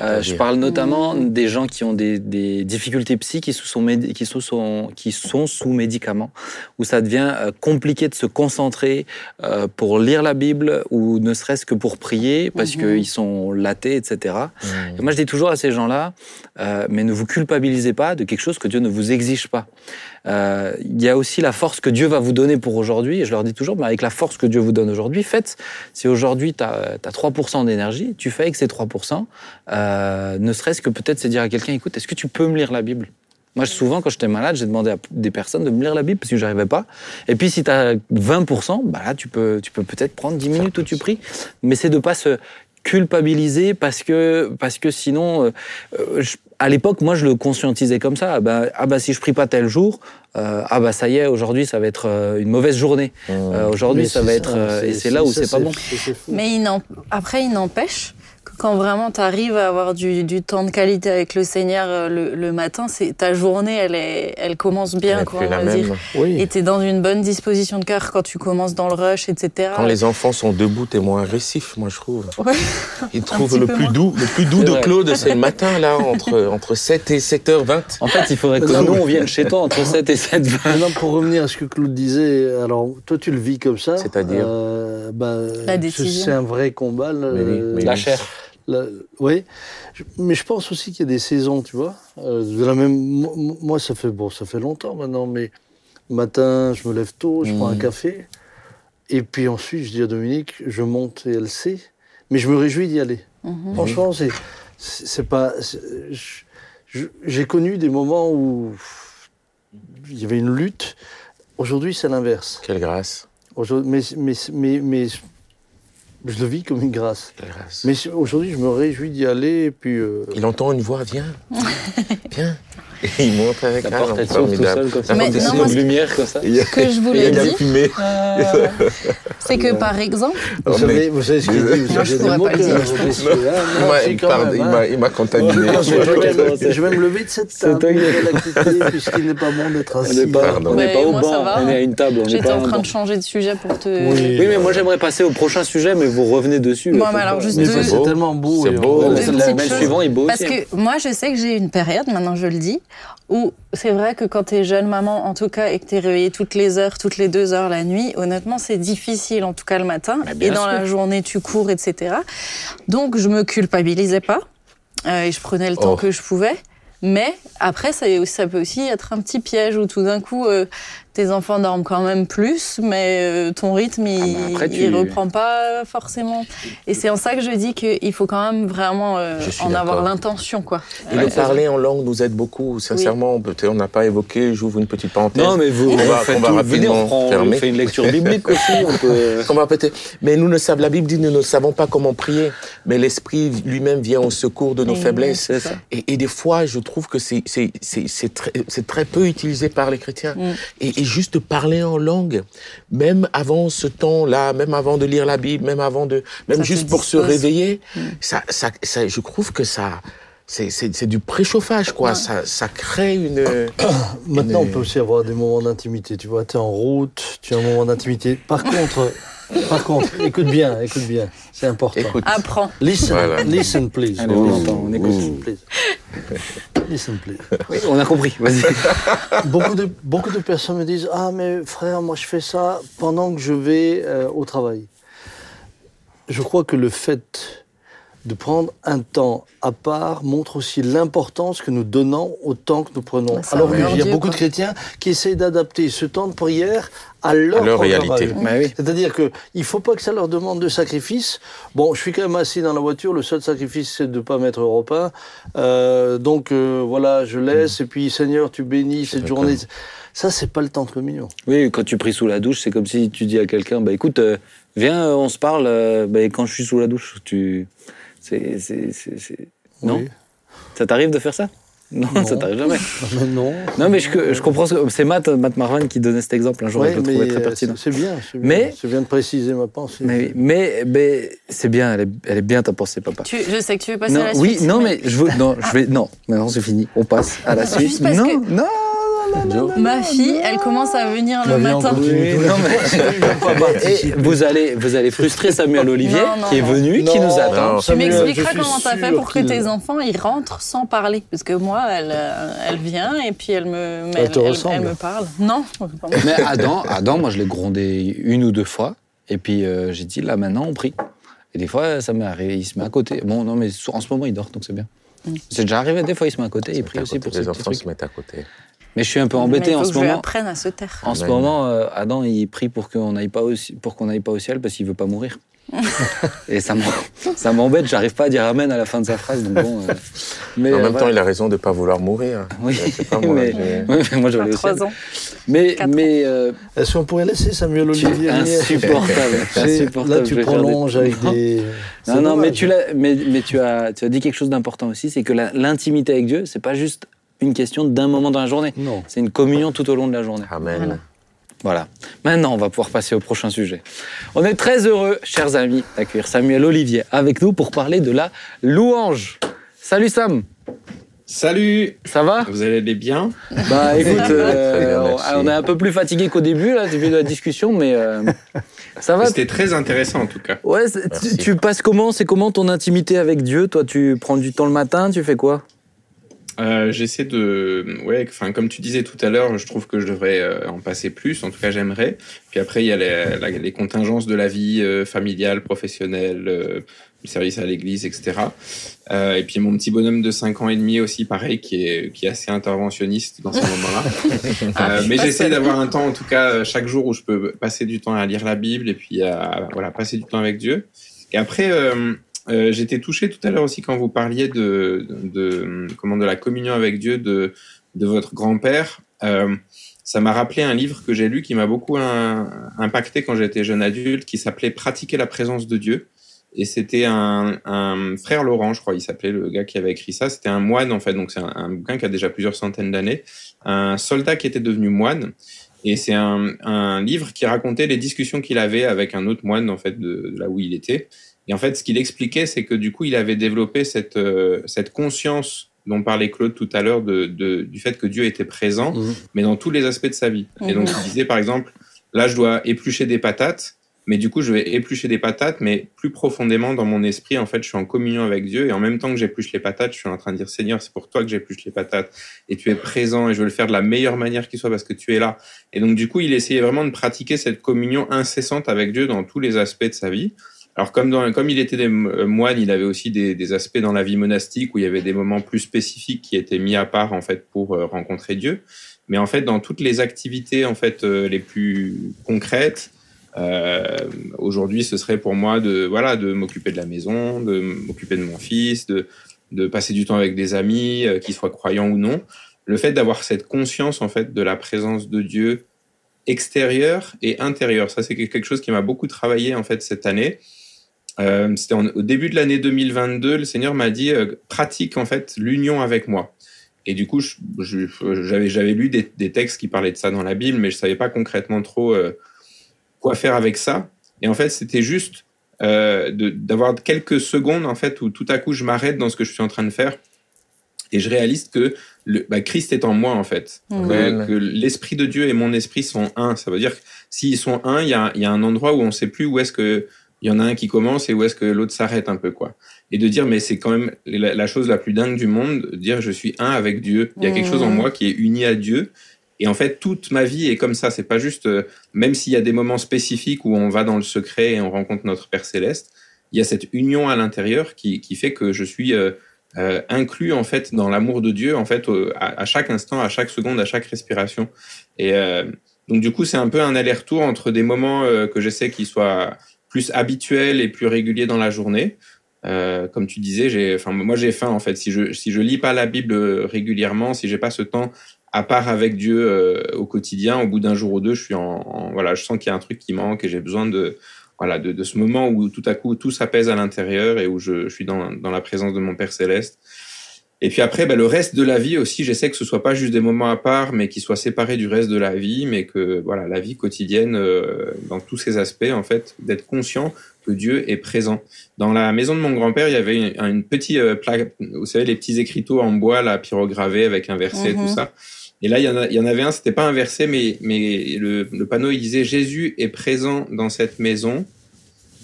Euh, je parle notamment des gens qui ont des, des difficultés psy, qui sont, qui, sont, qui sont sous médicaments, où ça devient euh, compliqué de se concentrer euh, pour lire la Bible ou ne serait-ce que pour prier parce Mhm. qu'ils sont latés, etc. Et moi, je dis toujours à ces gens-là, euh, mais ne vous culpabilisez pas de quelque chose que Dieu ne vous exige pas. Euh, Il y a aussi la force que Dieu va vous donner pour aujourd'hui. Et je leur dis toujours, mais avec la force que Dieu vous donne aujourd'hui, faites. Si aujourd'hui, tu as, 3% d'énergie, tu fais avec ces 3%. Euh, ne serait-ce que peut-être c'est dire à quelqu'un, écoute, est-ce que tu peux me lire la Bible? Moi, souvent, quand j'étais malade, j'ai demandé à des personnes de me lire la Bible parce que j'arrivais pas. Et puis, si tu as 20%, bah là, tu peux, tu peux peut-être prendre 10 minutes où tu pries. Mais c'est de pas se culpabiliser parce que, parce que sinon, euh, euh, je- à l'époque, moi, je le conscientisais comme ça. Ah bah, ah bah, si je prie pas tel jour, euh, ah bah, ça y est, aujourd'hui, ça va être euh, une mauvaise journée. Euh, aujourd'hui, ça va être, euh, et c'est là où c'est pas bon. Mais il n'en- après, il n'empêche quand vraiment tu arrives à avoir du, du temps de qualité avec le Seigneur euh, le, le matin, c'est ta journée, elle, est, elle commence bien, Elle quoi, on la va dire. même. Oui. Et tu es dans une bonne disposition de cœur quand tu commences dans le rush, etc. Quand les enfants sont debout, t'es moins agressif, moi je trouve. Ouais. Ils trouvent le plus moins. doux, le plus doux de vrai. Claude, c'est le matin là, entre entre 7 et 7h20. En fait, il faudrait que Non, nous, on vienne chez toi entre 7 et 7, 20. Maintenant, pour revenir à ce que Claude disait, alors toi tu le vis comme ça. C'est-à-dire euh, bah, La c'est- décision. C'est un vrai combat. le- Mais oui, mais La chair. Oui, mais je pense aussi qu'il y a des saisons, tu vois. Euh, de la même, mo- mo- moi, ça fait bon, ça fait longtemps maintenant, mais matin, je me lève tôt, je prends un Mhm. café, et puis ensuite, je dis à Dominique, je monte et elle sait, mais je me réjouis d'y aller. Mhm. Franchement, c'est pas. J'ai connu des moments où il y avait une lutte. Aujourd'hui, c'est l'inverse. Quelle grâce, mais, mais, mais je le vis comme une grâce. Mais aujourd'hui, je me réjouis d'y aller. Et puis, euh, Il entend une voix, viens, viens. Et il monte avec La porte, elle s'ouvre tout seul, comme ça. Mais non, lumière, comme ça. Il y a- Ce que je voulais il y a de la dire, euh, c'est que par exemple, vous, Oh, savez, vous savez ce qu'il dit vous Moi, je pourrais pas le dire, Il m'a- contaminé. Je, vais, me lever de cette table. puisqu'il n'est pas bon d'être On assis. n'est pas, Pardon. on n'est pas au banc, on est à une table. on n'est j'étais en train de changer de sujet pour te. Oui. Mais moi j'aimerais passer au prochain sujet, mais vous revenez dessus. Bon, mais alors, juste deux- c'est tellement beau. C'est beau. Le suivant est beau Parce aussi. hein. que moi, je sais que j'ai une période, maintenant je le dis, où c'est vrai que quand t'es jeune maman, en tout cas, et que t'es réveillée toutes les heures, toutes les deux heures la nuit, honnêtement, c'est difficile, en tout cas le matin. Et dans sûr. la journée, tu cours, etc. Donc, je me culpabilisais pas. euh, et je prenais le temps Oh. que je pouvais. Mais après, ça, ça peut aussi être un petit piège où tout d'un coup, euh, tes enfants dorment quand même plus, mais euh, ton rythme, il, Ah bah après, tu- il reprend pas forcément. Et c'est en ça que je dis qu'il faut quand même vraiment euh, en avoir l'intention, quoi. Et le parler en langue nous aide beaucoup, sincèrement. Peut-être on n'a pas évoqué, j'ouvre une petite parenthèse. Non, mais vous, On va- on va rapidement on fermer. fait une lecture biblique aussi. On peut... On va peut-être- Mais nous ne savons, la Bible dit, nous ne savons pas comment prier, mais l'Esprit lui-même vient au secours de nos faiblesses. Et, et des fois, je trouve que c'est très peu utilisé par les chrétiens. Mm. Et, et juste parler en langue, même avant ce temps-là, même avant de lire la Bible, même avant de, même Ça juste pour se réveiller, Mm. ça, ça, ça, je trouve que ça. C'est c'est- c'est du préchauffage, quoi. Ça, ça crée une. Maintenant, on peut aussi avoir des moments d'intimité. Tu vois, tu es en route, tu as un moment d'intimité. Par contre, par contre, écoute bien, écoute bien, c'est important. Écoute. Apprends. Listen, Voilà. listen, please. Allez, on entend, on écoute. Listen, please. Listen, please. Oui, on a compris. Vas-y. beaucoup, de, beaucoup de personnes me disent Ah, mais frère, moi je fais ça pendant que je vais euh, au travail. Je crois que le fait de prendre un temps à part montre aussi l'importance que nous donnons au temps que nous prenons. Bah, ça Alors qu'il leur y a Dieu, beaucoup de chrétiens qui essayent d'adapter ce temps de prière à leur, À leur programme réalité. Bah oui. C'est-à-dire qu'il ne faut pas que ça leur demande de sacrifice. Bon, je suis quand même assis dans la voiture, le seul sacrifice, c'est de ne pas mettre Europe 1. Euh, donc euh, voilà, je laisse, et puis Seigneur, tu bénis cette journée. Ça, c'est pas le temps de communion. Oui, quand tu pries sous la douche, c'est comme si tu dis à quelqu'un, bah écoute, euh, viens, euh, on se parle. euh, bah, quand je suis sous la douche, tu, c'est, c'est, c'est, c'est- non. Oui. Ça t'arrive de faire ça non, Non. ça t'arrive jamais. Mais non. Non, mais je, je comprends. ce C'est Matt, Matt Marvan qui donnait cet exemple un jour. Ouais, je le mais trouvais très euh, pertinent. c'est bien, c'est bien. Mais- Je viens de préciser ma pensée. Mais, oui, mais, mais c'est bien, elle est, elle est bien ta pensée, papa. Tu, je sais que tu veux passer Non, à la oui, suite. non, mais je veux, non, je vais, non, maintenant c'est fini. On passe à la Juste suite. parce Non, que- non, non, Ma fille, elle commence à venir le matin. Et vous allez, vous allez frustrer Samuel Olivier, Non, non, qui est non. venu, qui nous attend. Non. Tu m'expliqueras comment t'as fait pour que tes enfants ils rentrent sans parler. Parce que moi, elle, euh, elle vient et puis elle me, Elle te ressemble. elle me parle. Non. Mais Adam, Adam, moi je l'ai grondé une ou deux fois. Et puis euh, j'ai dit, là maintenant on prie. Et des fois, ça m'est arrivé, il se met à côté. Bon, non, mais en ce moment il dort, donc c'est bien. Mm. C'est déjà arrivé, des fois il se met à côté, il prie aussi pour ses enfants se mettent à côté. Mais je suis un peu embêté il faut en que ce je lui moment. apprenne à se taire. En ce moment, euh, Adam, il prie pour qu'on n'aille pas, au, pour qu'on n'aille pas au ciel parce qu'il veut pas mourir. Et ça m'embête, j'arrive pas à dire Amen à la fin de sa phrase. Donc bon, euh, mais en euh, même temps, voilà. il a raison de ne pas vouloir mourir. Oui, pas, moi, mais, oui, mais moi je ans. Mais, mais euh, Est-ce qu'on pourrait laisser Samuel Olivier insupportable. C'est- insupportable, Là, tu prolonges avec des. Non, non, mais tu, l'as- mais, mais tu, as, tu as dit quelque chose d'important aussi, c'est que l'intimité avec Dieu, c'est pas juste une question d'un moment dans la journée. Non. C'est une communion tout au long de la journée. Amen. Voilà. Voilà. Maintenant, on va pouvoir passer au prochain sujet. On est très heureux, chers amis, d'accueillir Samuel Olivier avec nous pour parler de la louange. Salut Sam, Salut ça va? Vous allez bien? Bah écoute, bien, euh, on est un peu plus fatigué qu'au début, là, depuis la discussion, mais euh, ça va? C'était très intéressant en tout cas. Ouais, tu, tu passes comment? C'est comment ton intimité avec Dieu? Toi, tu prends du temps le matin, tu fais quoi? Euh, J'essaie de... Ouais, enfin comme tu disais tout à l'heure, je trouve que je devrais euh, en passer plus, en tout cas j'aimerais. Puis après, il y a les, la- les contingences de la vie euh, familiale, professionnelle, euh, le service à l'église, etc. Euh, et puis mon petit bonhomme de 5 ans et demi aussi, pareil, qui est, qui est assez interventionniste dans ces moments-là. Euh, mais j'essaie d'avoir un temps, en tout cas, euh, chaque jour où je peux passer du temps à lire la Bible et puis à voilà, passer du temps avec Dieu. Et après, euh, euh, j'étais touché tout à l'heure aussi quand vous parliez de, de, comment, de la communion avec Dieu de, de votre grand-père. Euh, ça m'a rappelé un livre que j'ai lu qui m'a beaucoup impacté quand j'étais jeune adulte, qui s'appelait Pratiquer la présence de Dieu. Et c'était un, un frère Laurent, je crois, il s'appelait le gars qui avait écrit ça. C'était un moine, en fait, donc c'est un, bouquin qui a déjà plusieurs centaines d'années. Un soldat qui était devenu moine. Et c'est un, un livre qui racontait les discussions qu'il avait avec un autre moine, en fait, de, de là où il était. Et en fait, ce qu'il expliquait, c'est que du coup, il avait développé cette, euh, cette conscience dont parlait Claude tout à l'heure de, de- du fait que Dieu était présent, Mhm. mais dans tous les aspects de sa vie. Et donc, Mhm. il disait, par exemple, là, je dois éplucher des patates, mais du coup, je vais éplucher des patates, mais plus profondément dans mon esprit, en fait, je suis en communion avec Dieu, et en même temps que j'épluche les patates, je suis en train de dire, Seigneur, c'est pour toi que j'épluche les patates, et tu es présent, et je veux le faire de la meilleure manière qui soit parce que tu es là. Et donc, du coup, il essayait vraiment de pratiquer cette communion incessante avec Dieu dans tous les aspects de sa vie. Alors, comme, il était des euh, moines, il avait aussi des, aspects dans la vie monastique où il y avait des moments plus spécifiques qui étaient mis à part, en fait, pour euh, rencontrer Dieu. Mais en fait, dans toutes les activités, en fait, euh, les plus concrètes, aujourd'hui, ce serait pour moi de voilà de m'occuper de la maison, de m'occuper de mon fils, de de passer du temps avec des amis, qu'ils soient croyants ou non. Le fait d'avoir cette conscience en fait de la présence de Dieu extérieure et intérieure, ça c'est quelque chose qui m'a beaucoup travaillé en fait cette année. Euh, C'était au début de l'année 2022, le Seigneur m'a dit euh, pratique en fait l'union avec moi. Et du coup, j'avais j'avais lu des, des textes qui parlaient de ça dans la Bible, mais je savais pas concrètement trop euh, quoi faire avec ça. Et en fait, c'était juste d'avoir quelques secondes en fait où tout à coup je m'arrête dans ce que je suis en train de faire et je réalise que le, bah, Christ est en moi en fait, que, l'esprit de Dieu et mon esprit sont un. Ça veut dire que s'ils sont un, il y a, y a un endroit où on sait plus où est-ce que il y en a un qui commence et où est-ce que l'autre s'arrête un peu quoi. Et de dire mais c'est quand même la, la chose la plus dingue du monde, de dire je suis un avec Dieu. Il y a quelque chose en moi qui est uni à Dieu. Et en fait, toute ma vie est comme ça. C'est pas juste, euh, même s'il y a des moments spécifiques où on va dans le secret et on rencontre notre Père céleste, il y a cette union à l'intérieur qui, qui fait que je suis euh, euh, inclus en fait dans l'amour de Dieu en fait à, à chaque instant, à chaque seconde, à chaque respiration. Et donc du coup, c'est un peu un aller-retour entre des moments que j'essaie qu'ils soient plus habituels et plus réguliers dans la journée. Euh, comme tu disais, j'ai, enfin moi j'ai faim en fait. Si je si je lis pas la Bible euh, régulièrement, si j'ai pas ce temps à part avec Dieu euh, au quotidien, au bout d'un jour ou deux, je suis en, voilà, je sens qu'il y a un truc qui manque et j'ai besoin de voilà de, de ce moment où tout à coup tout s'apaise à l'intérieur et où je, je suis dans, dans la présence de mon Père céleste. Et puis après, bah, le reste de la vie aussi, j'essaie que ce soit pas juste des moments à part, mais qui soient séparés du reste de la vie, mais que voilà, la vie quotidienne, euh, dans tous ses aspects, en fait, d'être conscient que Dieu est présent. Dans la maison de mon grand-père, il y avait une, une petite euh, plaque, vous savez, les petits écriteaux en bois, là, pyrogravés avec un verset, Mhm. tout ça. Et là, il y, en a, il y en avait un, c'était pas un verset, mais, mais le, le panneau, il disait Jésus est présent dans cette maison.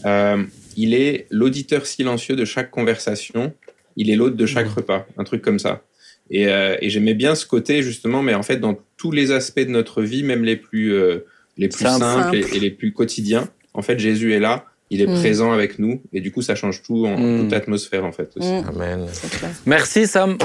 Euh, il est l'auditeur silencieux de chaque conversation. Il est l'hôte de chaque repas. Un truc comme ça. Et, euh, et j'aimais bien ce côté, justement, mais en fait, dans tous les aspects de notre vie, même les plus, euh, les plus Simple. simples et, et les plus quotidiens, en fait, Jésus est là. Il est Mm. présent avec nous. Et du coup, ça change tout en Mm. toute l'atmosphère, en fait. Aussi. Mm. Amen. Merci Sam.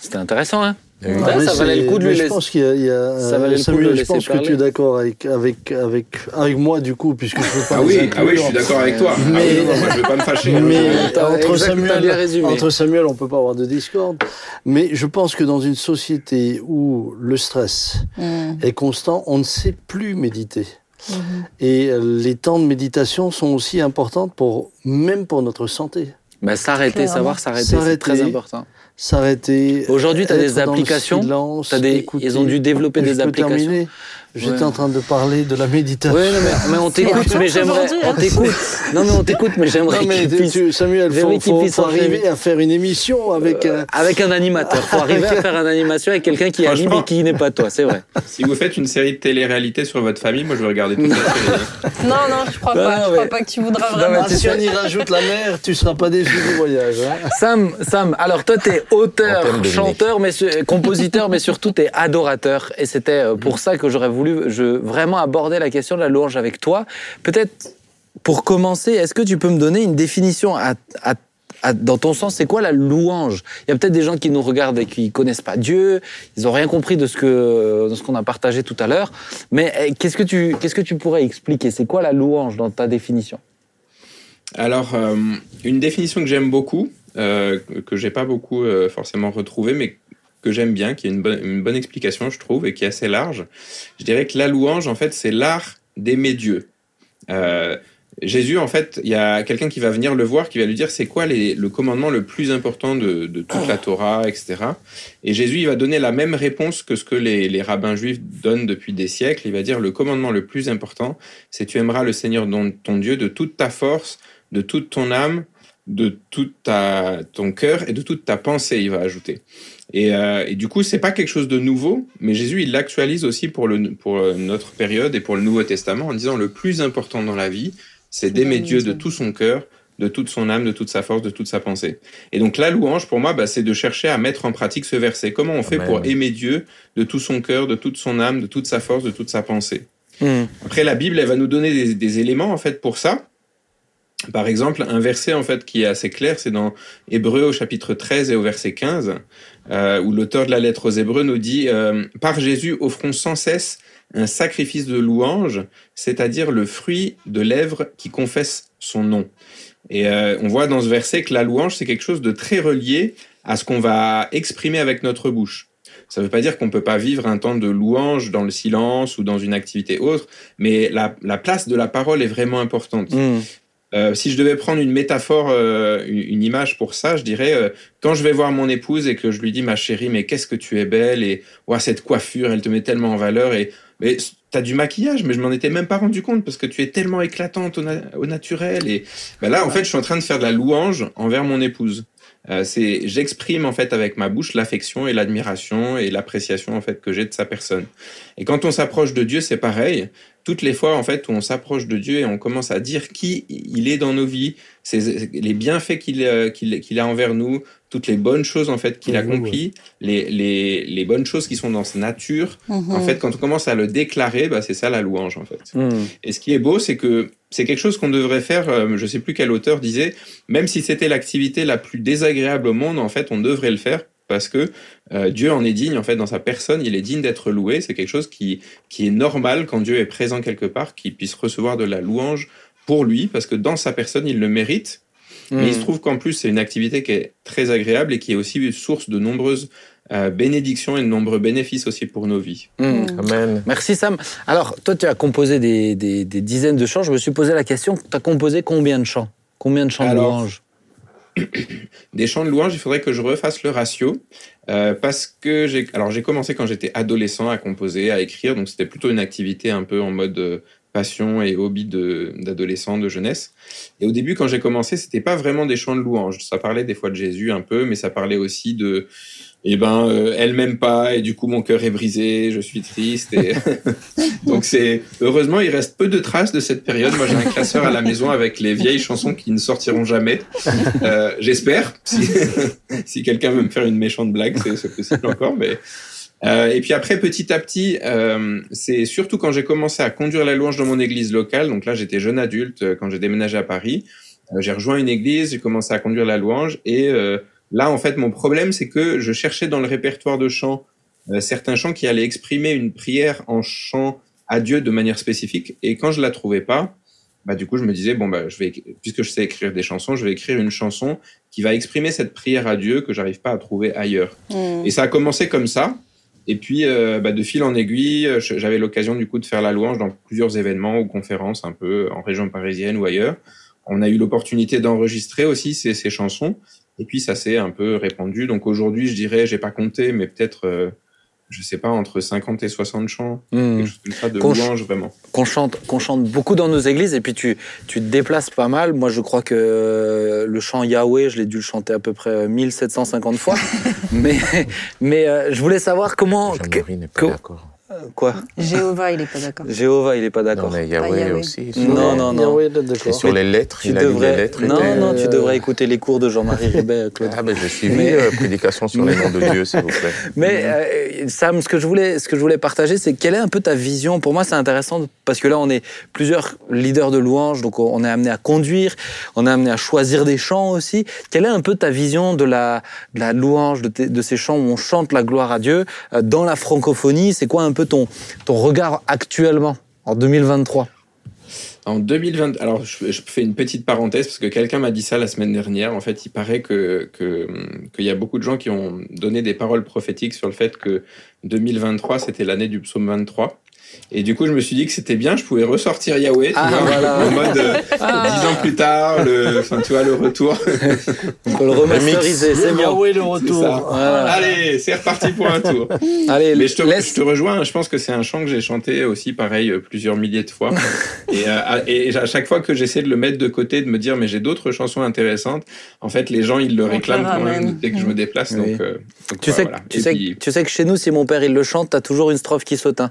C'était intéressant, hein Ouais, Ah, mais ça valait le coup de lui Je laisser- pense qu'il y a, il y a- Ça valait le coup de Samuel, le je pense que tu es d'accord avec, avec, avec, avec moi, du coup, puisque je peux pas Ah oui, inclure. ah oui, je suis d'accord avec toi. Ah Mais- oui, non, non, moi, je veux pas me fâcher. Mais T'as- entre, Samuel, entre Samuel, on peut pas avoir de discorde. Mais je pense que dans une société où le stress Mm. est constant, on ne sait plus méditer. Mhm. Et euh, les temps de méditation sont aussi importants pour, même pour notre santé. bah, S'arrêter, savoir s'arrêter, c'est très important. S'arrêter. Aujourd'hui, t'as des être dans le applications, silence, t'as des- ils ont dû développer des applications. terminer J'étais Ouais. en train de parler de la méditation. Oui, non, mais, mais on t'écoute, mais j'aimerais. On hein. t'écoute. Non, mais on t'écoute, mais j'aimerais Non, mais qu'il tu- puisse- tu- Samuel, faut, qu'il faut, faut enchaîner. arriver à faire une émission avec. euh, Avec un animateur. Faut arriver à faire une animation avec quelqu'un qui anime et qui n'est pas toi, c'est vrai. Si vous faites une série de télé-réalité sur votre famille, moi je vais regarder toute la série. hein. Non, non, je crois Non, pas. je mais- crois pas que tu voudras vraiment. si on y rajoute la mer, tu seras pas déçu du voyage. hein. Sam, Sam, alors toi, t'es auteur, chanteur, mais su- compositeur, mais surtout t'es adorateur. Et c'était euh, pour ça que j'aurais voulu je, vraiment aborder la question de la louange avec toi. Peut-être pour commencer, est-ce que tu peux me donner une définition dans ton sens, c'est quoi la louange? Il y a peut-être des gens qui nous regardent et qui connaissent pas Dieu, ils ont rien compris de ce qu'on a partagé tout à l'heure. Mais eh, qu'est-ce que tu qu'est-ce que tu pourrais expliquer? C'est quoi la louange dans ta définition? Alors, euh, une définition que j'aime beaucoup, euh, que j'ai pas beaucoup euh, forcément retrouvée, mais que j'aime bien, qui est une bonne, une bonne explication, je trouve, et qui est assez large. Je dirais que la louange, en fait, c'est l'art d'aimer Dieu. Euh, Jésus, en fait, il y a quelqu'un qui va venir le voir, qui va lui dire c'est quoi le commandement le plus important de, de toute la Torah, etc. Et Jésus, il va donner la même réponse que ce que les, les rabbins juifs donnent depuis des siècles. Il va dire le commandement le plus important, c'est tu aimeras le Seigneur ton Dieu de toute ta force, de toute ton âme, de tout ta, ton cœur et de toute ta pensée, il va ajouter. Et, euh, et du coup, c'est pas quelque chose de nouveau, mais Jésus, il l'actualise aussi pour, le, pour euh, notre période et pour le Nouveau Testament en disant le plus important dans la vie, c'est d'aimer Dieu de tout son cœur, de toute son âme, de toute sa force, de toute sa pensée. Et donc la louange, pour moi, bah, c'est de chercher à mettre en pratique ce verset. Comment on fait Amen. pour aimer Dieu de tout son cœur, de toute son âme, de toute sa force, de toute sa pensée? Hmm. après, la Bible, elle va nous donner des, des éléments en fait pour ça. Par exemple, un verset en fait qui est assez clair, c'est dans Hébreu au chapitre 13 et au verset 15, euh, où l'auteur de la lettre aux Hébreux nous dit euh, Par Jésus, offrons sans cesse un sacrifice de louange, c'est-à-dire le fruit de lèvres qui confessent son nom. Et euh, on voit dans ce verset que la louange, c'est quelque chose de très relié à ce qu'on va exprimer avec notre bouche. Ça ne veut pas dire qu'on ne peut pas vivre un temps de louange dans le silence ou dans une activité autre, mais la, la place de la parole est vraiment importante. Hmm. Euh, si je devais prendre une métaphore, euh, une, image pour ça, je dirais euh, quand je vais voir mon épouse et que je lui dis ma chérie, mais qu'est-ce que tu es belle et ouais, cette coiffure, elle te met tellement en valeur et mais t'as du maquillage, mais je m'en étais même pas rendu compte parce que tu es tellement éclatante au naturel et ben là en fait je suis en train de faire de la louange envers mon épouse. Euh, c'est j'exprime en fait avec ma bouche l'affection et l'admiration et l'appréciation en fait que j'ai de sa personne. Et quand on s'approche de Dieu, c'est pareil. Toutes les fois en fait où on s'approche de Dieu et on commence à dire qui il est dans nos vies, ses- les bienfaits qu'il euh, qu'il a envers nous, toutes les bonnes choses en fait qu'il accomplit, les, les, les bonnes choses qui sont dans sa nature. Mhm. En fait, quand on commence à le déclarer, bah, c'est ça la louange en fait. Hmm. Et ce qui est beau, c'est que c'est quelque chose qu'on devrait faire. euh, je sais plus quel auteur disait, même si c'était l'activité la plus désagréable au monde, en fait, on devrait le faire parce que euh, Dieu en est digne. En fait, dans sa personne, il est digne d'être loué. C'est quelque chose qui qui est normal quand Dieu est présent quelque part, qu'il puisse recevoir de la louange pour lui, parce que dans sa personne, il le mérite. Mais il se Hmm. trouve qu'en plus, c'est une activité qui est très agréable et qui est aussi source de nombreuses euh, bénédictions et de nombreux bénéfices aussi pour nos vies. Hmm. Amen. Merci Sam. Alors, toi, tu as composé des, des- des dizaines de chants. Je me suis posé la question, tu as composé combien de chants? Combien de chants de Alors, louange Des chants de louange, il faudrait que je refasse le ratio euh, parce que j'ai alors j'ai commencé quand j'étais adolescent à composer, à écrire, donc c'était plutôt une activité un peu en mode euh, passion et hobby d'adolescent, de jeunesse. Et au début, quand j'ai commencé, c'était pas vraiment des chants de louange. Ça parlait des fois de Jésus un peu, mais ça parlait aussi de et ben euh, elle m'aime pas et du coup mon cœur est brisé, je suis triste et donc c'est heureusement il reste peu de traces de cette période. Moi j'ai un classeur à la maison avec les vieilles chansons qui ne sortiront jamais. Euh, J'espère si, si quelqu'un veut me faire une méchante blague c'est possible encore mais euh, et puis après, petit à petit, euh, c'est surtout quand j'ai commencé à conduire la louange dans mon église locale. Donc là, j'étais jeune adulte euh, quand j'ai déménagé à Paris. Euh, j'ai rejoint une église, j'ai commencé à conduire la louange et Là, en fait, mon problème, c'est que je cherchais dans le répertoire de chants euh, certains chants qui allaient exprimer une prière en chant à Dieu de manière spécifique. Et quand je la trouvais pas, bah, du coup, je me disais, bon, bah, je vais, puisque je sais écrire des chansons, je vais écrire une chanson qui va exprimer cette prière à Dieu que j'arrive pas à trouver ailleurs. Mm. Et ça a commencé comme ça. Et puis, euh, bah, de fil en aiguille, j'avais l'occasion du coup de faire la louange dans plusieurs événements ou conférences un peu en région parisienne ou ailleurs. On a eu l'opportunité d'enregistrer aussi ces, ces chansons. Et puis ça s'est un peu répandu. Donc aujourd'hui, je dirais, j'ai pas compté, mais peut-être, euh, je sais pas, entre 50 et 60 chants, Mmh. quelque chose comme ça, de Qu'on ch- louanges vraiment. qu'on chante, qu'on chante beaucoup dans nos églises et puis tu, tu te déplaces pas mal. Moi, je crois que euh, le chant Yahweh, je l'ai dû le chanter à peu près euh, 1750 fois. mais mais euh, je voulais savoir comment. que- n'est pas que- d'accord. Quoi Jéhovah, il est pas d'accord. Jéhovah, il est pas Non, d'accord. mais Yahweh Yahweh. aussi. Non, les- non, non. D'accord. sur les lettres, Tu il a mis les devrais. lettres. Non, non, tu euh, devrais écouter les cours de Jean-Marie Ribet, Claude. Ah, ben, je suivi Mais- euh, prédication sur les noms de Dieu, s'il vous plaît. Mais euh, Sam, ce que je voulais, ce que je voulais partager, c'est quelle est un peu ta vision. Pour moi, c'est intéressant parce que là, on est plusieurs leaders de louanges, donc on est amené à conduire, on est amené à choisir des chants aussi. Quelle est un peu ta vision de la, de la louange, de, de ces chants où on chante la gloire à Dieu euh, dans la francophonie? C'est quoi un peu ton, regard actuellement, en 2023 En 2020, alors je, fais une petite parenthèse parce que quelqu'un m'a dit ça la semaine dernière. En fait, il paraît que que- qu'il y a beaucoup de gens qui ont donné des paroles prophétiques sur le fait que 2023 c'était l'année du psaume 23. Et du coup, je me suis dit que c'était bien, je pouvais ressortir Yahweh, tu Ah, vois, voilà. en mode euh, dix ans plus tard, le, enfin, tu vois, le retour. On peut le remasteriser, c'est bon. Yahweh, le retour. Voilà. Allez, c'est reparti pour un tour. Allez, Mais je te, laisse. je te rejoins, je pense que c'est un chant que j'ai chanté aussi, pareil, euh, plusieurs milliers de fois. et, euh, à- et à chaque fois que j'essaie de le mettre de côté, de me dire, mais j'ai d'autres chansons intéressantes, en fait, les gens, ils le On réclament quand même dès que je me déplace. Oui. Donc, euh, donc Tu voilà, sais, voilà. tu, Et sais, puis- tu sais que chez nous, si mon père il le chante, t'as toujours une strophe qui saute. hein.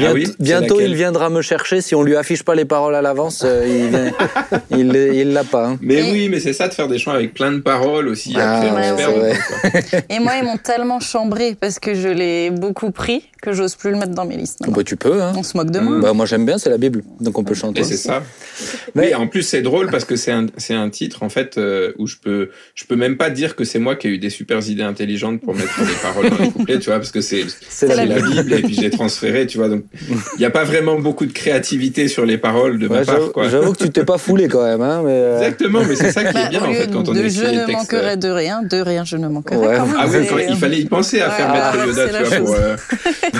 Bientôt, Ah oui, bientôt il viendra me chercher. Si on lui affiche pas les paroles à l'avance, euh, il vient- il il l'a pas. hein. Mais Et- oui, mais c'est ça de faire des chants avec plein de paroles aussi. Ah, après, ouais, ouais. Et moi, ils m'ont tellement chambré parce que je l'ai beaucoup pris que j'ose plus le mettre dans mes listes. Bah, tu peux. Hein. On se moque de moi. Bah, moi j'aime bien, c'est la Bible, donc on peut chanter. Et c'est ça. Mais- Oui, en plus c'est drôle parce que c'est un c'est un titre en fait euh, où je peux je peux même pas dire que c'est moi qui ai eu des super idées intelligentes pour mettre des paroles dans les couplets, tu vois, parce que c'est C'est la la Bible. Et puis je l'ai transféré, tu vois. Donc il y a pas vraiment beaucoup de créativité sur les paroles de ma part, j'avoue, que tu t'es pas foulé quand même. Hein, mais, euh, Exactement, mais c'est ça qui Bah, est bien au en fait quand on écrit je les ne textes. manquerai de rien, de rien je ne manquerai. Ouais. quand. Ah oui, C'est- quand il fallait y penser à faire Ouais, mettre Yoda, tu vois, pour. euh,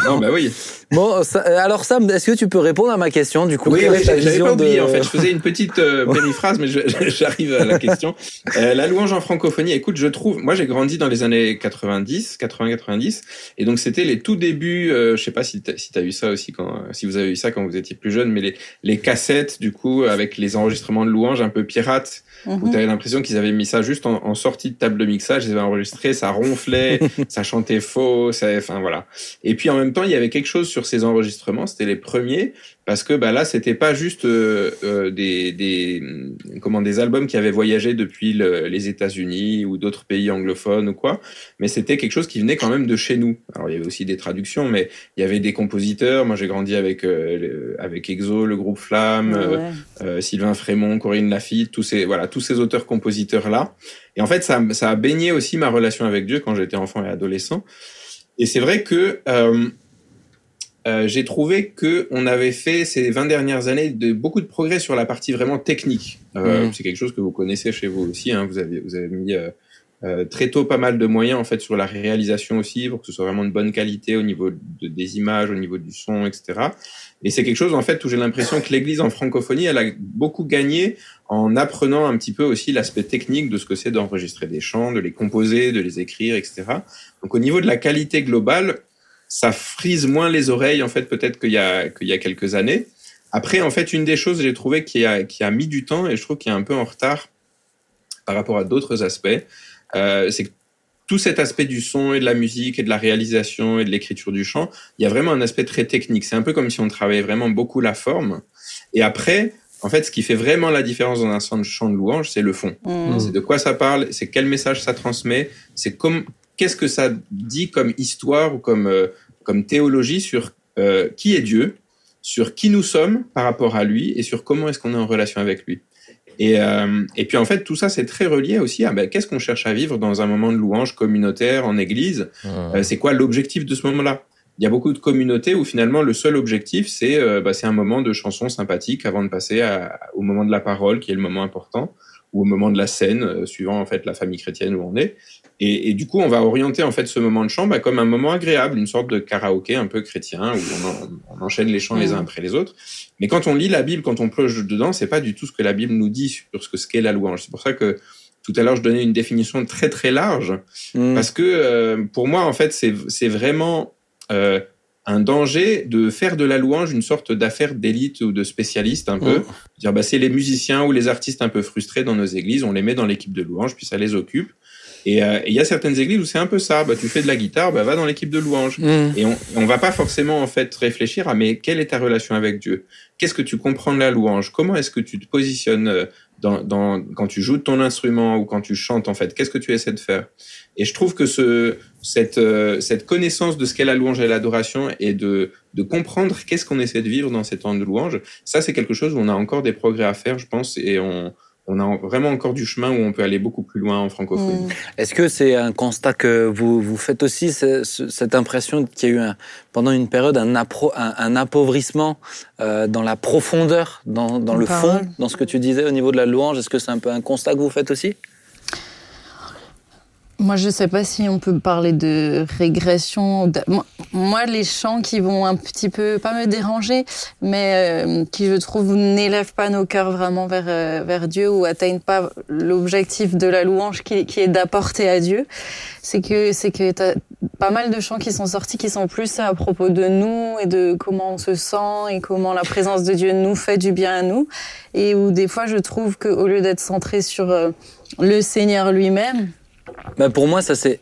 Non, bah oui. Bon, ça- alors Sam, est-ce que tu peux répondre à ma question du coup Oui, oui, j'avais pas oublié de- en fait. Je faisais une petite euh, périphrase, mais je- j'arrive à la question. Euh, la louange en francophonie. Écoute, je trouve, moi j'ai grandi dans les années 90, 80-90, et donc c'était les tout débuts. Euh, je sais pas si t'as si t'as eu ça aussi quand, si vous avez eu ça quand vous étiez plus jeune, mais les les cassettes du coup avec les enregistrements de louanges un peu pirates, où Mhm. t'avais l'impression qu'ils avaient mis ça juste en, en sortie de table de mixage, ils avaient enregistré, ça ronflait, ça chantait faux, ça, enfin voilà. Et puis en même temps, il y avait quelque chose sur ces enregistrements, c'était les premiers, parce que bah là, c'était pas juste euh, euh, des, des comment des albums qui avaient voyagé depuis le- les États-Unis ou d'autres pays anglophones ou quoi, mais c'était quelque chose qui venait quand même de chez nous. Alors il y avait aussi des traductions, mais il y avait des compositeurs. Moi, j'ai grandi avec euh, le- avec EXO, le groupe Flamme. euh, Ouais. euh, Sylvain Frémont, Corinne Lafitte, tous ces voilà, tous ces auteurs-compositeurs là. Et en fait, ça, ça a baigné aussi ma relation avec Dieu quand j'étais enfant et adolescent. Et c'est vrai que euh, j'ai trouvé que on avait fait ces 20 dernières années de beaucoup de progrès sur la partie vraiment technique. Euh, Mhm. C'est quelque chose que vous connaissez chez vous aussi. Hein, vous avez vous avez mis euh, euh, très tôt pas mal de moyens en fait sur la réalisation aussi pour que ce soit vraiment de bonne qualité au niveau de- des images, au niveau du son, etc. Et c'est quelque chose en fait où j'ai l'impression que l'Église en francophonie, elle a beaucoup gagné en apprenant un petit peu aussi l'aspect technique de ce que c'est d'enregistrer des chants, de les composer, de les écrire, etc. Donc au niveau de la qualité globale, ça frise moins les oreilles en fait peut-être qu'il y a qu'il y a quelques années. Après en fait une des choses j'ai trouvé qui a qui a mis du temps et je trouve qu'il est un peu en retard par rapport à d'autres aspects, euh, c'est que tout cet aspect du son et de la musique et de la réalisation et de l'écriture du chant, il y a vraiment un aspect très technique. C'est un peu comme si on travaillait vraiment beaucoup la forme. Et après, en fait, ce qui fait vraiment la différence dans un chant de louange, c'est le fond. Mm. C'est de quoi ça parle, c'est quel message ça transmet, c'est comme qu'est-ce que ça dit comme histoire ou comme euh, comme théologie sur euh, qui est Dieu, sur qui nous sommes par rapport à lui et sur comment est-ce qu'on est en relation avec lui. Et, euh, et puis en fait, tout ça, c'est très relié aussi à ben, qu'est-ce qu'on cherche à vivre dans un moment de louange communautaire en église? Euh, c'est quoi l'objectif de ce moment-là? Il y a beaucoup de communautés où finalement le seul objectif, c'est euh, ben, un moment de chanson sympathique avant de passer à- au moment de la parole, qui est le moment important, ou au moment de la scène, suivant en fait la famille chrétienne où on est. Et, et du coup, on va orienter en fait ce moment de chant ben, comme un moment agréable, une sorte de karaoké un peu chrétien où on, en- on enchaîne les chants les uns après les autres. Mais quand on lit la Bible, quand on plonge dedans, c'est pas du tout ce que la Bible nous dit sur ce que ce qu'est la louange. C'est pour ça que tout à l'heure je donnais une définition très très large Mm. parce que euh, pour moi en fait c'est c'est vraiment euh, un danger de faire de la louange une sorte d'affaire d'élite ou de spécialiste un peu. Mm. Dire bah c'est les musiciens ou les artistes un peu frustrés dans nos églises, on les met dans l'équipe de louange puis ça les occupe. Et euh, et il y a certaines églises où c'est un peu ça. Bah tu fais de la guitare, bah va dans l'équipe de louange. Mm. Et on, on va pas forcément en fait réfléchir à mais quelle est ta relation avec Dieu? Qu'est-ce que tu comprends de la louange? Comment est-ce que tu te positionnes euh, dans, dans, quand tu joues de ton instrument ou quand tu chantes en fait? Qu'est-ce que tu essaies de faire? Et je trouve que ce, cette, euh, cette connaissance de ce qu'est la louange et l'adoration et de, de comprendre qu'est-ce qu'on essaie de vivre dans ces temps de louange, ça c'est quelque chose où on a encore des progrès à faire, je pense, et on, on a vraiment encore du chemin où on peut aller beaucoup plus loin en francophonie. Mm. Est-ce que c'est un constat que vous, vous faites aussi, ce- ce- cette impression qu'il y a eu un- pendant une période un, appro- un, un appauvrissement euh, dans la profondeur, dans, le parole. fond, dans ce que tu disais au niveau de la louange? Est-ce que c'est un peu un constat que vous faites aussi? Moi, je sais pas si on peut parler de régression. Moi, moi, les chants qui vont un petit peu, pas me déranger, mais euh, qui, je trouve, n'élèvent pas nos cœurs vraiment vers, euh, vers Dieu ou atteignent pas l'objectif de la louange qui, qui est d'apporter à Dieu, c'est que c'est que t'as pas mal de chants qui sont sortis qui sont plus à propos de nous et de comment on se sent et comment la présence de Dieu nous fait du bien à nous. Et où des fois je trouve qu'au lieu d'être centré sur euh, le Seigneur lui-même, Ben, pour moi, ça c'est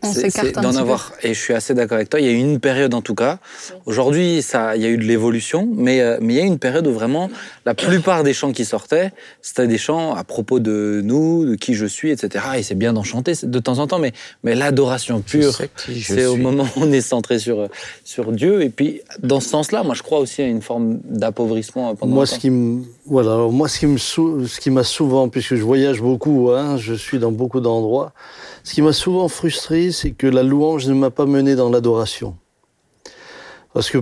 d'en avoir. Et je suis assez d'accord avec toi. Il y a eu une période en tout cas. Aujourd'hui, ça, il y a eu de l'évolution, mais euh, mais il y a eu une période où vraiment la plupart des chants qui sortaient, c'était des chants à propos de nous, de qui je suis, etc. Et c'est bien d'en chanter de temps en temps, mais mais l'adoration pure, c'est au moment où on est centré sur euh, sur Dieu. Et puis dans ce sens-là, moi je crois aussi à une forme d'appauvrissement pendant Moi, le ce temps. qui me, voilà, alors moi, ce qui me, sou- ce qui m'a souvent, puisque je voyage beaucoup, hein, je suis dans beaucoup d'endroits, ce qui m'a souvent frustré, c'est que la louange ne m'a pas mené dans l'adoration. Parce que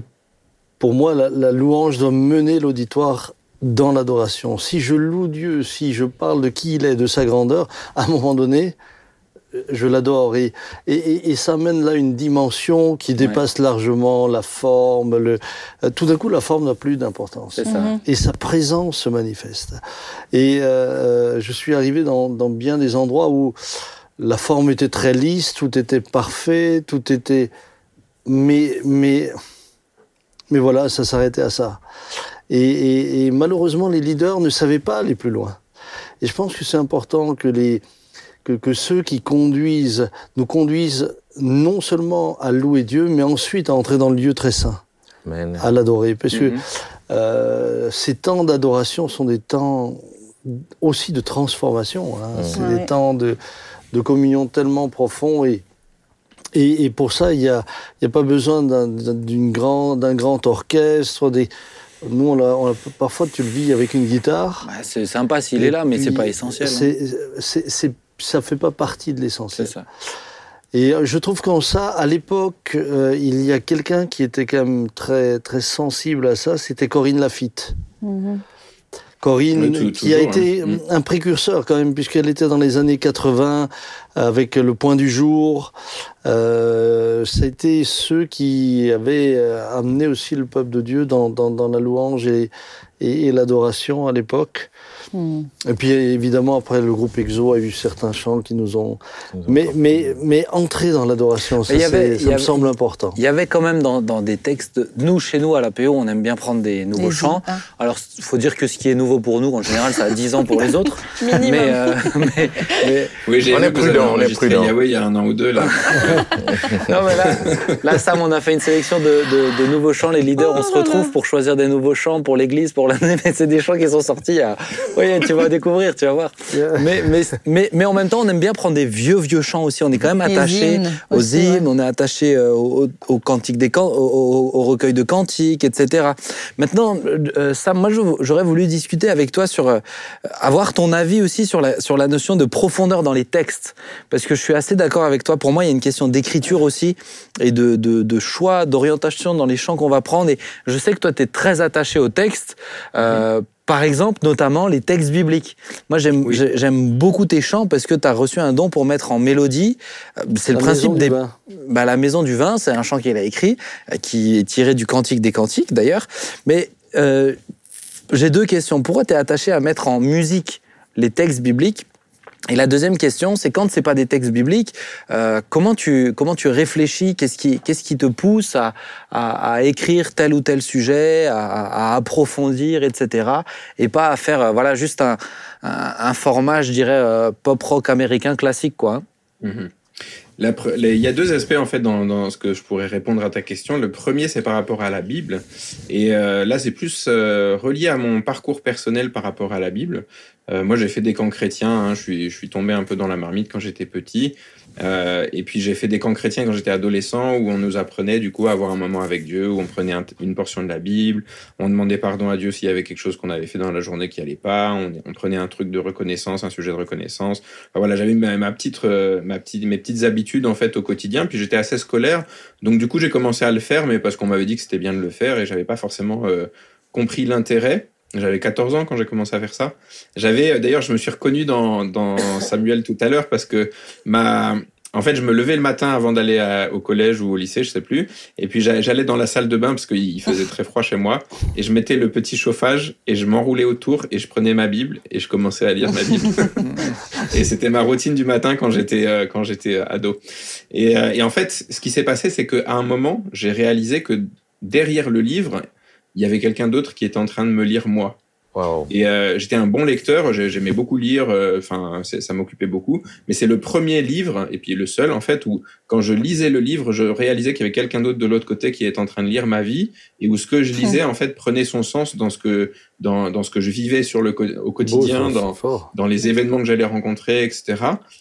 pour moi, la, la louange doit mener l'auditoire dans l'adoration. Si je loue Dieu, si je parle de qui il est, de sa grandeur, à un moment donné, euh, je l'adore. Et, et, et- et ça mène là une dimension qui dépasse largement la forme. Le, euh, tout d'un coup, la forme n'a plus d'importance. Mhm. et sa présence se manifeste. Et euh, je suis arrivé dans, dans bien des endroits où la forme était très lisse, tout était parfait, tout était... Mais, mais, mais voilà, ça s'arrêtait à ça. Et, et- et malheureusement, les leaders ne savaient pas aller plus loin. Et je pense que c'est important que, les, que, que ceux qui conduisent nous conduisent non seulement à louer Dieu, mais ensuite à entrer dans le lieu très saint, Amen. à l'adorer. Parce que Mhm. euh, ces temps d'adoration sont des temps aussi de transformation. hein. C'est Ouais. des temps de, de communion tellement profonds et et, et pour ça, il n'y a, il y a pas besoin d'un d'une grand, d'un grand orchestre. Des... Nous, on l'a- on l'a- parfois, tu le vis avec une guitare. Ouais, c'est sympa s'il est là, mais c'est pas essentiel. hein. c'est- c'est- c'est- ça fait pas partie de C'est l'essentiel. ça. Et euh, je trouve qu'en ça, à l'époque, euh, il y a quelqu'un qui était quand même très, très sensible à ça, c'était Corinne Lafitte. Mhm. Corinne, Oui, tout- qui a toujours, été hein. Mm. un précurseur quand même, puisqu'elle était dans les années 80 avec le Point du Jour. Euh, été ceux qui avaient euh, amené aussi le peuple de Dieu dans, dans, dans la louange et, et, l'adoration à l'époque. Et puis évidemment, après, le groupe EXO a eu certains chants qui nous ont... Mais, mais, mais entrer dans l'adoration, ça, me semble important. Il y avait quand même dans, dans, des textes... Nous, chez nous, à l'APO, on aime bien prendre des nouveaux chants. Alors, il faut dire que ce qui est nouveau pour nous, en général, ça a 10 ans pour les autres. mais, euh, mais, Oui, j'ai on est prudent, on est prudent. Il y a un an ou deux, là. non, mais là, là, Sam, on a fait une sélection de, de, de nouveaux chants. Les leaders, on se oh retrouve pour choisir des nouveaux chants pour l'église, pour l'année. Mais c'est des chants qui sont sortis à... Oui, tu vas découvrir, tu vas voir. Mais, mais, mais, mais, en même temps, on aime bien prendre des vieux, vieux chants aussi. On est quand même attaché aux hymnes, on est attaché euh, au, au, cantique des, au, au, recueil de cantiques, etc. Maintenant, euh, Sam, moi, j'aurais voulu discuter avec toi sur euh, avoir ton avis aussi sur la, sur la notion de profondeur dans les textes. Parce que je suis assez d'accord avec toi. Pour moi, il y a une question d'écriture aussi et de, de, de choix, d'orientation dans les chants qu'on va prendre. Et je sais que toi, tu es très attaché au texte. Euh, par exemple, notamment les textes bibliques. Moi, j'aime j'aime beaucoup tes chants parce que tu as reçu un don pour mettre en mélodie. Euh, c'est le principe des. Bah, la Maison du Vin, c'est un chant qu'il a écrit, euh, qui est tiré du Cantique des Cantiques d'ailleurs. Mais euh, j'ai deux questions. Pourquoi tu es attaché à mettre en musique les textes bibliques et la deuxième question, c'est quand c'est pas des textes bibliques, euh, comment tu comment tu réfléchis Qu'est-ce qui qu'est-ce qui te pousse à, à, à, écrire tel ou tel sujet, à, à, approfondir, etc. Et pas à faire euh, voilà juste un, un, un format, je dirais euh, pop rock américain classique quoi. Il y a deux aspects en fait dans, ce que je pourrais répondre à ta question. Le premier, c'est par rapport à la Bible, et euh, là, c'est plus euh, relié à mon parcours personnel par rapport à la Bible. Euh, moi, j'ai fait des camps chrétiens. Hein, je suis tombé un peu dans la marmite quand j'étais petit. Euh, et puis j'ai fait des camps chrétiens quand j'étais adolescent où on nous apprenait du coup à avoir un moment avec Dieu, où on prenait une portion de la Bible, on demandait pardon à Dieu s'il y avait quelque chose qu'on avait fait dans la journée qui allait pas, on, prenait un truc de reconnaissance, un sujet de reconnaissance. Enfin, voilà, j'avais ma, euh, mes petites habitudes en fait au quotidien. Puis j'étais assez scolaire, donc du coup j'ai commencé à le faire, mais parce qu'on m'avait dit que c'était bien de le faire et j'avais pas forcément euh, compris l'intérêt. J'avais 14 ans quand j'ai commencé à faire ça. J'avais, euh, d'ailleurs, je me suis reconnu dans, dans Samuel tout à l'heure parce que ma, en fait, je me levais le matin avant d'aller au collège ou au lycée, je sais plus. Et puis j'allais dans la salle de bain parce qu'il faisait très froid chez moi. Et je mettais le petit chauffage et je m'enroulais autour et je prenais ma Bible et je commençais à lire ma Bible. et c'était ma routine du matin quand j'étais euh, quand j'étais ado. Et, euh, et en fait, ce qui s'est passé, c'est qu'à un moment, j'ai réalisé que derrière le livre, il y avait quelqu'un d'autre qui était en train de me lire moi. Et euh, j'étais un bon lecteur, j'aimais beaucoup lire, euh, enfin ça m'occupait beaucoup. Mais c'est le premier livre et puis le seul en fait où quand je lisais le livre, je réalisais qu'il y avait quelqu'un d'autre de l'autre côté qui était en train de lire ma vie et où ce que je lisais en fait prenait son sens dans ce que dans, dans ce que je vivais sur le au quotidien, dans dans les événements que j'allais rencontrer, etc.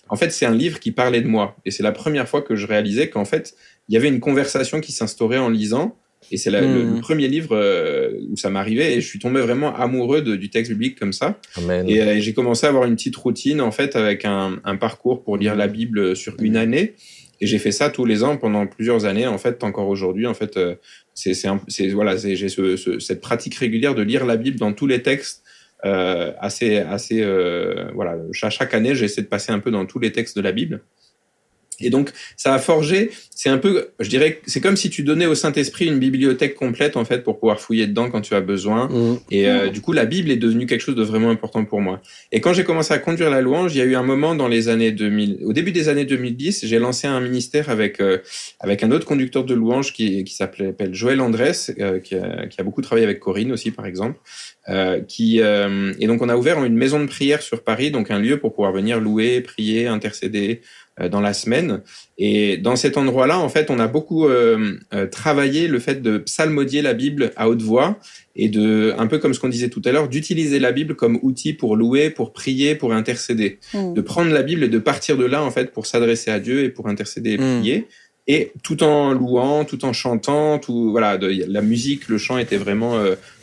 En fait, c'est un livre qui parlait de moi et c'est la première fois que je réalisais qu'en fait il y avait une conversation qui s'instaurait en lisant et c'est le, hmm. premier livre euh, où ça m'arrivait et je suis tombé vraiment amoureux de, du texte biblique comme ça. Amen. Et, euh, j'ai commencé à avoir une petite routine en fait avec un, un parcours pour lire la Bible sur une année. Et j'ai fait ça tous les ans pendant plusieurs années. En fait, encore aujourd'hui, en fait, euh, c'est voilà, j'ai ce, ce, cette pratique régulière de lire la Bible dans tous les textes. Euh, assez assez voilà chaque, chaque année j'essaie de passer un peu dans tous les textes de la Bible et donc, ça a forgé, c'est un peu, je dirais, c'est comme si tu donnais au Saint-Esprit une bibliothèque complète, en fait, pour pouvoir fouiller dedans quand tu as besoin. Mmh. Et euh, du coup, la Bible est devenue quelque chose de vraiment important pour moi. Et quand j'ai commencé à conduire la louange, il y a eu un moment dans les années 2000, au début des années 2010, j'ai lancé un ministère avec, euh, avec un autre conducteur de louange qui, qui s'appelle Joël Andrés, euh, qui, a, qui, a, beaucoup travaillé avec Corinne aussi, par exemple. qui, et donc, on a ouvert une maison de prière sur Paris, donc un lieu pour pouvoir venir louer, prier, intercéder, euh, dans la semaine. Et dans cet endroit-là, en fait, on a beaucoup euh, euh, travaillé le fait de psalmodier la Bible à haute voix et de, un peu comme ce qu'on disait tout à l'heure, d'utiliser la Bible comme outil pour louer, pour prier, pour intercéder. Mm. De prendre la Bible et de partir de là, en fait, pour s'adresser à Dieu et pour intercéder et mm. prier. Et tout en louant, tout en chantant, tout, voilà, de, la musique, le chant était vraiment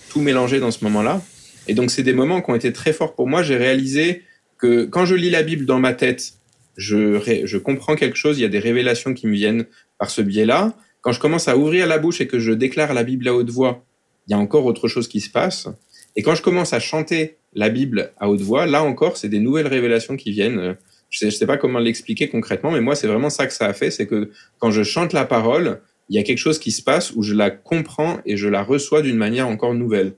tout mélangé dans ce moment-là. Et donc, c'est des moments qui ont été très forts pour moi. J'ai réalisé que quand je lis la Bible dans ma tête, je, je comprends quelque chose, il y a des révélations qui me viennent par ce biais-là. Quand je commence à ouvrir la bouche et que je déclare la Bible à haute voix, il y a encore autre chose qui se passe. Et quand je commence à chanter la Bible à haute voix, là encore, c'est des nouvelles révélations qui viennent. Je sais, je sais pas comment l'expliquer concrètement, mais moi, c'est vraiment ça que ça a fait. C'est que quand je chante la parole, il y a quelque chose qui se passe où je la comprends et je la reçois d'une manière encore nouvelle.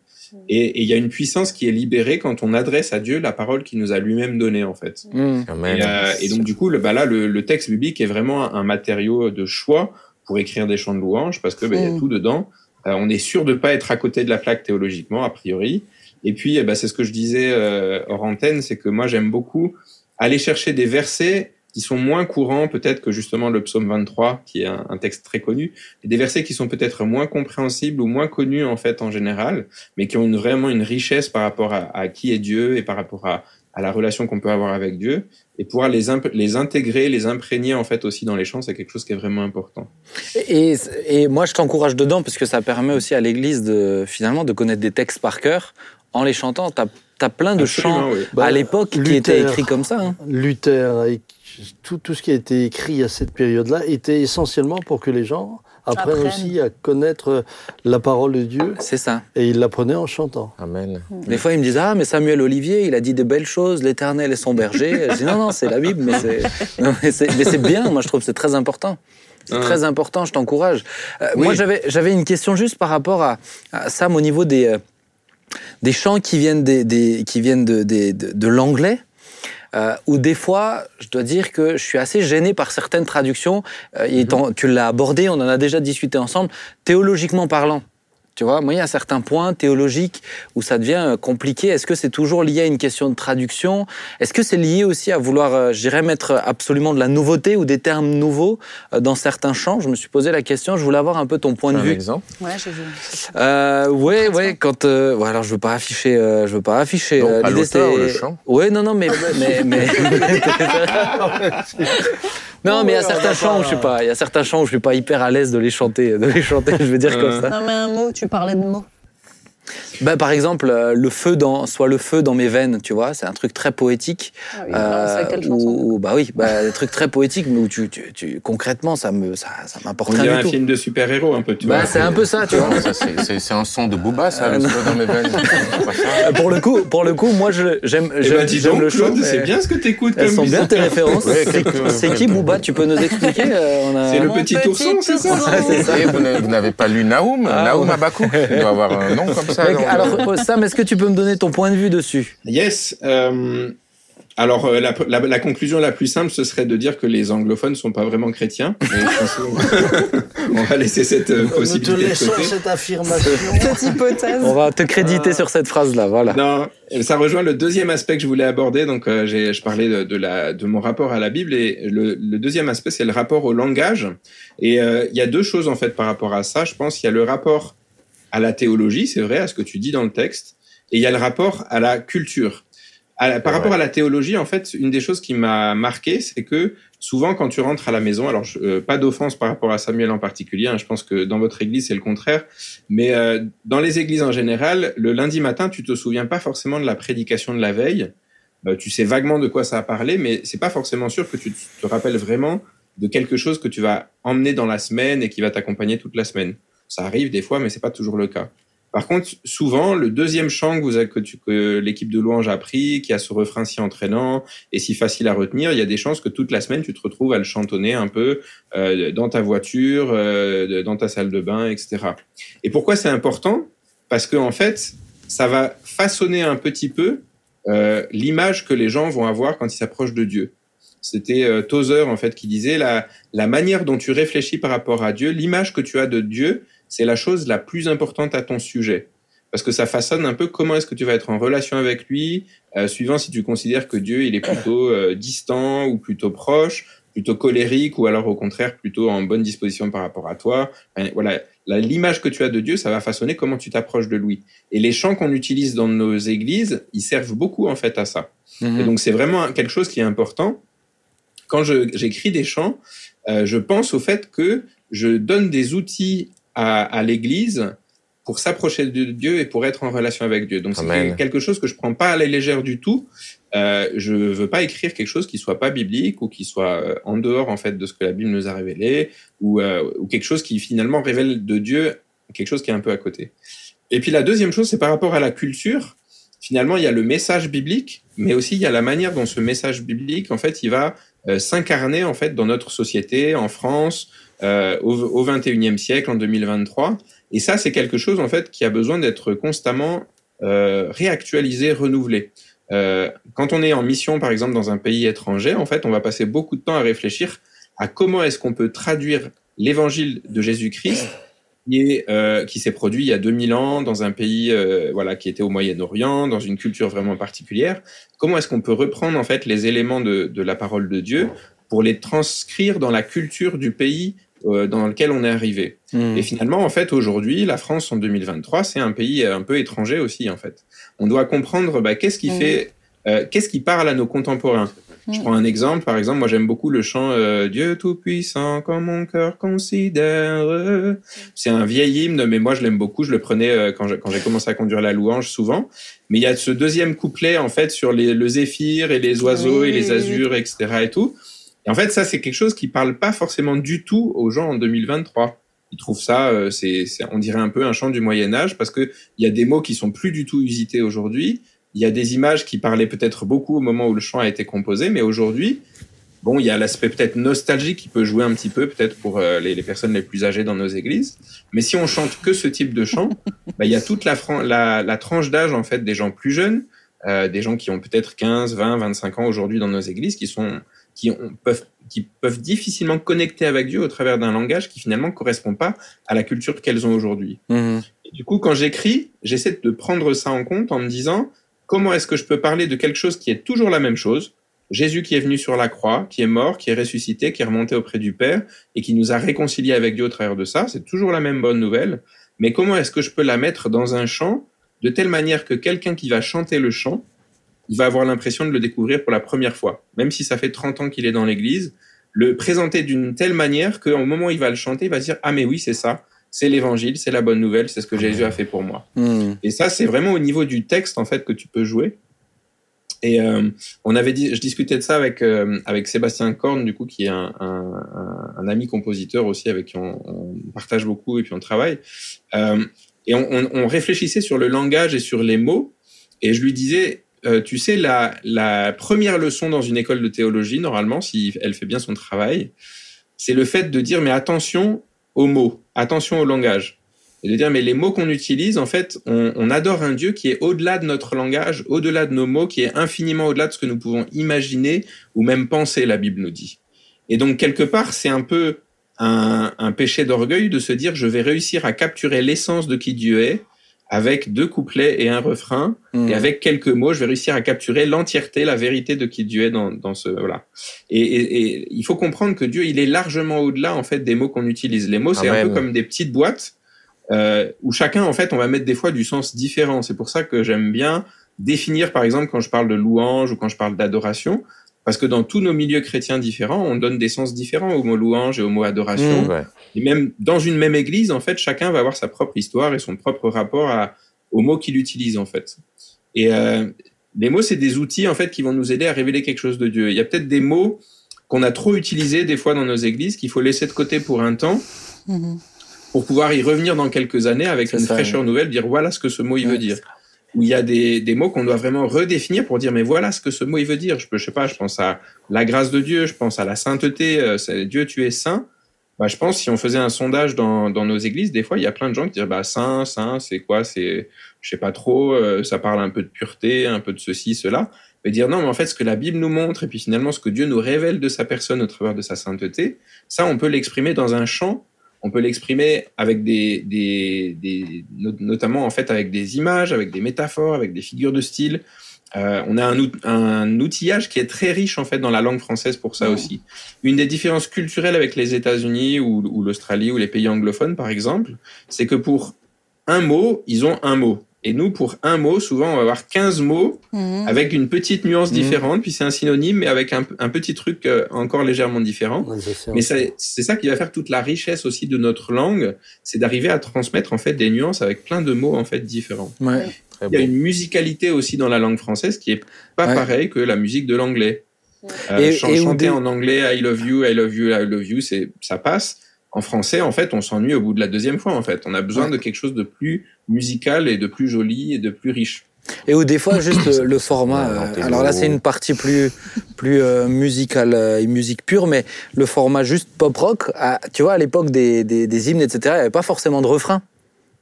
Et il y a une puissance qui est libérée quand on adresse à Dieu la parole qu'il nous a lui-même donnée, en fait. Mm. Et, euh, et donc, du coup, le, bah là, le, le texte biblique est vraiment un, un matériau de choix pour écrire des chants de louange parce que bah, il y a Mm. tout dedans. Euh, on est sûr de pas être à côté de la plaque théologiquement, a priori. Et puis, eh ben, c'est ce que je disais euh, hors antenne, c'est que moi, j'aime beaucoup aller chercher des versets qui sont moins courants peut-être que justement le psaume 23, qui est un, un texte très connu, et des versets qui sont peut-être moins compréhensibles ou moins connus en fait en général, mais qui ont une, vraiment une richesse par rapport à, à qui est Dieu et par rapport à, à la relation qu'on peut avoir avec Dieu, et pouvoir les, imp- les intégrer, les imprégner en fait aussi dans les chants, c'est quelque chose qui est vraiment important. Et, et moi, je t'encourage dedans parce que ça permet aussi à l'Église de finalement de connaître des textes par cœur en les chantant. T'as as plein de chants oui. Bah, à l'époque qui étaient écrits comme ça. hein. Luther, et tout, tout ce qui a été écrit à cette période-là était essentiellement pour que les gens apprennent, aussi à connaître la parole de Dieu C'est ça. et ils l'apprenaient en chantant. Amen. Des fois, ils me disent Ah, mais Samuel Olivier, il a dit des belles choses, l'Éternel est son berger. Je dis Non, non, c'est la Bible, mais c'est bien. Moi, je trouve que c'est très important. C'est Ouais. très important, je t'encourage. Euh, Oui. Moi, j'avais j'avais une question juste par rapport à, à Sam au niveau des, euh, des chants qui viennent, des, des- qui viennent de, des- de, de l'anglais. Euh, où des fois, je dois dire que je suis assez gêné par certaines traductions. Euh, et étant- tu l'as abordé, on en a déjà discuté ensemble, théologiquement parlant. Tu vois, moi, il y a certains points théologiques où ça devient euh, compliqué. Est-ce que c'est toujours lié à une question de traduction? Est-ce que c'est lié aussi à vouloir, euh, je dirais, mettre absolument de la nouveauté ou des termes nouveaux euh, dans certains champs? Je me suis posé la question, je voulais avoir un peu ton point de Un vue. exemple Ouais, j'ai vu. Euh, ouais, ouais, quand. Euh, ouais, alors, je veux pas afficher. euh, je veux pas afficher. Donc, euh, pas l'auteur, le chant Ouais, non, non, mais. mais, mais... non, mais il y a certains chants où je suis pas. Il y a certains chants où je suis pas hyper à l'aise de les chanter, de les chanter. Je veux dire comme Euh. ça. Non, mais un mot, tu parlais de mots. Bah, par exemple, euh, le feu dans, soit le feu dans mes veines, tu vois, c'est un truc très poétique. Ah oui, c'est quelle où- où- bah oui, bah, des trucs très poétiques, mais où tu, tu, tu- concrètement, ça me, ça, ça m'apporte rien du un film de super-héros un peu, tu Bah, vois. c'est un peu ça, tu vois. C'est- c'est c'est un son de Booba, ça, Euh, le feu dans mes veines. C'est. Euh, Pour le coup, pour le coup, moi, je- j'aime, j'aime, dis j'aime donc, le. Claude, c'est bien ce que t'écoutes Elles comme sont bien tes références. Ouais, C'est- C'est qui Booba Tu peux nous expliquer euh, a... C'est le petit petit ourson, c'est ça c'est vous n'avez- pas lu Naoum Ah, Naoum ouais. Abakouk Il doit avoir un nom comme ça. Alors, Sam, est-ce que tu peux me donner ton point de vue dessus? Yes. euh, alors, euh, la, la- la conclusion la plus simple, ce serait de dire que les anglophones sont pas vraiment chrétiens. Mais pense on va laisser cette euh, Nous te possibilité de laissons côté. cette affirmation. Cette hypothèse. On va te créditer sur cette phrase-là, voilà. Non, ça rejoint le deuxième aspect que je voulais aborder. Donc, euh, j'ai, je parlais de, de la, de mon rapport à la Bible et le, le deuxième aspect, c'est le rapport au langage. Et euh, il y a deux choses en fait par rapport à ça. Je pense qu'il y a le rapport à la théologie, c'est vrai, à ce que tu dis dans le texte, et il y a le rapport à la culture. À la- par rapport à la théologie, en fait, une des choses qui m'a marqué, c'est que souvent quand tu rentres à la maison, alors je- euh, pas d'offense par rapport à Samuel en particulier, hein, je pense que dans votre église c'est le contraire, mais euh, dans les églises en général, le lundi matin, tu te souviens pas forcément de la prédication de la veille. Euh, tu sais vaguement de quoi ça a parlé, mais c'est pas forcément sûr que tu te rappelles vraiment de quelque chose que tu vas emmener dans la semaine et qui va t'accompagner toute la semaine. Ça arrive des fois, mais c'est pas toujours le cas. Par contre, souvent, le deuxième chant que, que, l'équipe de louange a pris, qui a ce refrain si entraînant et si facile à retenir, il y a des chances que toute la semaine, tu te retrouves à le chantonner un peu euh, dans ta voiture, euh, dans ta salle de bain, etc. Et pourquoi c'est important? Parce que en fait, ça va façonner un petit peu euh, l'image que les gens vont avoir quand ils s'approchent de Dieu. C'était Tozer en fait qui disait la, la manière dont tu réfléchis par rapport à Dieu, l'image que tu as de Dieu, c'est la chose la plus importante à ton sujet. Parce que ça façonne un peu comment est-ce que tu vas être en relation avec lui, euh, suivant si tu considères que Dieu il est plutôt euh, distant ou plutôt proche, plutôt colérique ou alors au contraire plutôt en bonne disposition par rapport à toi. Enfin, voilà, La- l'image que tu as de Dieu, ça va façonner comment tu t'approches de lui. Et les chants qu'on utilise dans nos églises, ils servent beaucoup en fait à ça. Mhm. Et donc c'est vraiment quelque chose qui est important. Quand j'écris des chants, euh, je pense au fait que je donne des outils à, à l'Église pour s'approcher de Dieu et pour être en relation avec Dieu. Donc c'est quelque chose que je prends pas à la légère du tout. Euh, je veux pas écrire quelque chose qui soit pas biblique ou qui soit euh, en dehors en fait de ce que la Bible nous a révélé ou, euh, ou quelque chose qui finalement révèle de Dieu quelque chose qui est un peu à côté. Et puis la deuxième chose, c'est par rapport à la culture. Finalement, il y a le message biblique, mais aussi il y a la manière dont ce message biblique, en fait, il va euh, s'incarner en fait dans notre société, en France, euh, au, au 21e siècle, en 2023. Et ça, c'est quelque chose en fait qui a besoin d'être constamment réactualiser, renouveler. quand on est en mission, par exemple, dans un pays étranger, en fait, on va passer beaucoup de temps à réfléchir à comment est-ce qu'on peut traduire l'évangile de Jésus-Christ qui, euh, qui s'est produit il y a 2000 ans dans un pays euh, voilà qui était au Moyen-Orient, dans une culture vraiment particulière. Comment est-ce qu'on peut reprendre en fait les éléments de, la parole de Dieu pour les transcrire dans la culture du pays euh, dans lequel on est arrivé mmh. Et finalement, en fait, aujourd'hui, la France en 2023, c'est un pays un peu étranger aussi. En fait, on doit comprendre bah, qu'est-ce qui mmh. fait, euh, qu'est-ce qui parle à nos contemporains? Je prends un exemple, par exemple, moi j'aime beaucoup le chant euh, Dieu tout-puissant comme mon cœur considère. C'est un vieil hymne, mais moi je l'aime beaucoup, je le prenais euh, quand j'ai commencé à conduire la louange souvent. Mais il y a ce deuxième couplet en fait sur les, le zéphyr et les oiseaux et les azurs, etc. et tout. Et en fait ça c'est quelque chose qui parle pas forcément du tout aux gens en 2023 ils trouvent ça, euh, c'est, on dirait un peu un chant du Moyen Âge parce que il y a des mots qui sont plus du tout usités aujourd'hui il y a des images qui parlaient peut-être beaucoup au moment où le chant a été composé, mais aujourd'hui, bon, il y a l'aspect peut-être nostalgique qui peut jouer un petit peu, peut-être pour euh, les, personnes les plus âgées dans nos églises. Mais si on chante que ce type de chant, bah, il y a toute la, la, la tranche d'âge en fait des gens plus jeunes, euh, des gens qui ont peut-être 15, 20, 25 ans aujourd'hui dans nos églises, qui sont qui ont, peuvent qui peuvent difficilement connecter avec Dieu au travers d'un langage qui finalement correspond pas à la culture qu'elles ont aujourd'hui. Mmh. Du coup, quand j'écris, j'essaie de prendre ça en compte en me disant Comment est-ce que je peux parler de quelque chose qui est toujours la même chose? Jésus qui est venu sur la croix, qui est mort, qui est ressuscité, qui est remonté auprès du Père et qui nous a réconciliés avec Dieu au travers de ça, c'est toujours la même bonne nouvelle. Mais comment est-ce que je peux la mettre dans un chant de telle manière que quelqu'un qui va chanter le chant, il va avoir l'impression de le découvrir pour la première fois, même si ça fait 30 ans qu'il est dans l'église, le présenter d'une telle manière qu'au moment où il va le chanter, il va se dire ah mais oui c'est ça, c'est l'évangile, c'est la bonne nouvelle, c'est ce que Jésus a fait pour moi. Hmm. Et ça, c'est vraiment au niveau du texte en fait que tu peux jouer. Et euh, on avait dit, je discutais de ça avec euh, avec Sébastien Korn, du coup, qui est un, un, un, ami compositeur aussi, avec qui on, on, partage beaucoup et puis on travaille. Euh, et on, on, on, réfléchissait sur le langage et sur les mots. Et je lui disais, euh, tu sais, la, première leçon dans une école de théologie, normalement, si elle fait bien son travail, c'est le fait de dire, mais attention, aux mots, attention au langage. Et de dire, mais les mots qu'on utilise, en fait, on, on, adore un Dieu qui est au-delà de notre langage, au-delà de nos mots, qui est infiniment au-delà de ce que nous pouvons imaginer ou même penser, la Bible nous dit. Et donc, quelque part, c'est un peu un péché d'orgueil de se dire, je vais réussir à capturer l'essence de qui Dieu est, avec deux couplets et un refrain, mmh. et avec quelques mots, je vais réussir à capturer l'entièreté, la vérité de qui Dieu est dans, dans ce voilà. Et, et, et, il faut comprendre que Dieu, il est largement au-delà en fait des mots qu'on utilise. Les mots, c'est un peu comme des petites boîtes euh, où chacun en fait, on va mettre des fois du sens différent. C'est pour ça que j'aime bien définir, par exemple, quand je parle de louange ou quand je parle d'adoration, parce que dans tous nos milieux chrétiens différents, on donne des sens différents au mot louange et au mot adoration. Mmh, et même dans une même église, en fait, chacun va avoir sa propre histoire et son propre rapport à, aux mots qu'il utilise, en fait. Et euh, les mots, c'est des outils, en fait, qui vont nous aider à révéler quelque chose de Dieu. Il y a peut-être des mots qu'on a trop utilisés des fois dans nos églises qu'il faut laisser de côté pour un temps. Mmh. Pour pouvoir y revenir dans quelques années avec une fraîcheur nouvelle, dire voilà ce que ce mot il veut dire où il y a des, des mots qu'on doit vraiment redéfinir pour dire mais voilà ce que ce mot il veut dire. Je peux, je sais pas, je pense à la grâce de Dieu, je pense à la sainteté, euh, Dieu tu es saint. Bah, je pense si on faisait un sondage dans, dans nos églises, des fois il y a plein de gens qui disent bah saint, saint, c'est quoi, c'est je sais pas trop, euh, ça parle un peu de pureté, un peu de ceci, cela. Mais dire non, mais en fait ce que la Bible nous montre et puis finalement ce que Dieu nous révèle de sa personne au travers de sa sainteté, ça on peut l'exprimer dans un chant on peut l'exprimer avec des, des, des, notamment en fait avec des images, avec des métaphores, avec des figures de style. Euh, on a un, un, outillage qui est très riche en fait dans la langue française pour ça aussi. Une des différences culturelles avec les États-Unis ou, ou l'Australie ou les pays anglophones par exemple, c'est que pour un mot, ils ont un mot. Et nous, pour un mot, souvent, on va avoir 15 mots mmh. avec une petite nuance mmh. différente, puis c'est un synonyme, mais avec un, un petit truc euh, encore légèrement différent. mais c'est ça qui va faire toute la richesse aussi de notre langue, c'est d'arriver à transmettre en fait des nuances avec plein de mots en fait différents. Ouais, Il y a une musicalité aussi dans la langue française qui est pas ouais. pareil que la musique de l'anglais. Euh, et, chanter en anglais I love you, I love you, I love you, c'est ça passe en français, en fait, on s'ennuie au bout de la deuxième fois. En fait, on a besoin ouais. de quelque chose de plus musical et de plus joli et de plus riche. Et où des fois juste le format. Euh, alors là, c'est une partie plus plus euh, musicale euh, et musique pure, mais le format juste pop rock. À, tu vois, à l'époque des, des, des, hymnes, etc. Il n'y avait pas forcément de refrain.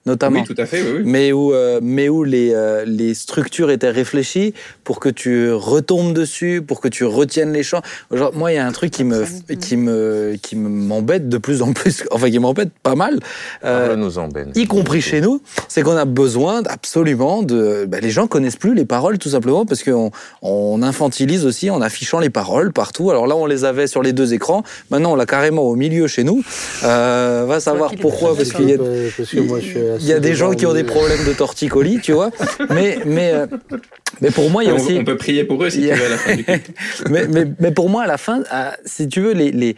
Notamment. Oui, tout à fait, oui, oui. Mais où, euh, mais où les, euh, les structures étaient réfléchies pour que tu retombes dessus, pour que tu retiennes les chants. Genre, moi, il y a un truc qui me, qui me, qui m'embête de plus en plus, enfin, qui m'embête pas mal. euh, Parle-nous-en, Ben. y compris chez nous, c'est qu'on a besoin absolument de. bah, les gens connaissent plus les paroles tout simplement parce qu'on on infantilise aussi en affichant les paroles partout. Alors là, on les avait sur les deux écrans. Maintenant, on l'a carrément au milieu chez nous. Euh, va savoir pourquoi, parce qu'il y a. Parce que moi, je suis Il y a des gens qui ont des problèmes de torticolis, tu vois. Mais, mais, euh, mais pour moi, il y a on, aussi. on peut prier pour eux si il y tu a- veux à la fin du culte. mais, mais, mais pour moi, à la fin, à- si tu veux, les, les,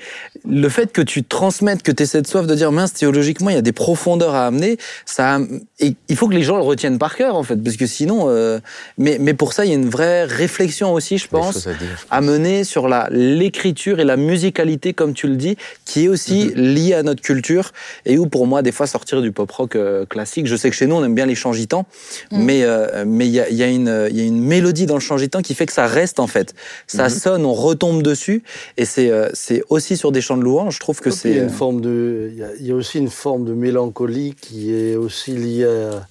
le fait que tu transmettes, que tu aies cette soif de dire, mince, théologiquement, il y a des profondeurs à amener, ça, et il faut que les gens le retiennent par cœur, en fait, parce que sinon, euh, mais, mais pour ça, il y a une vraie réflexion aussi, je pense, à dire. à mener sur la l'écriture et la musicalité, comme tu le dis, qui est aussi liée à notre culture et où pour moi des fois sortir du pop rock euh, classique. Je sais que chez nous on aime bien les chants gitans, mais euh, mais il y a, y a une il y a une mélodie dans le chant gitan qui fait que ça reste en fait. Ça sonne, on retombe dessus et c'est euh, c'est aussi sur des chants de louange. Je trouve que c'est a une forme de, il y a, il y a aussi une forme de mélancolie qui est aussi liée à.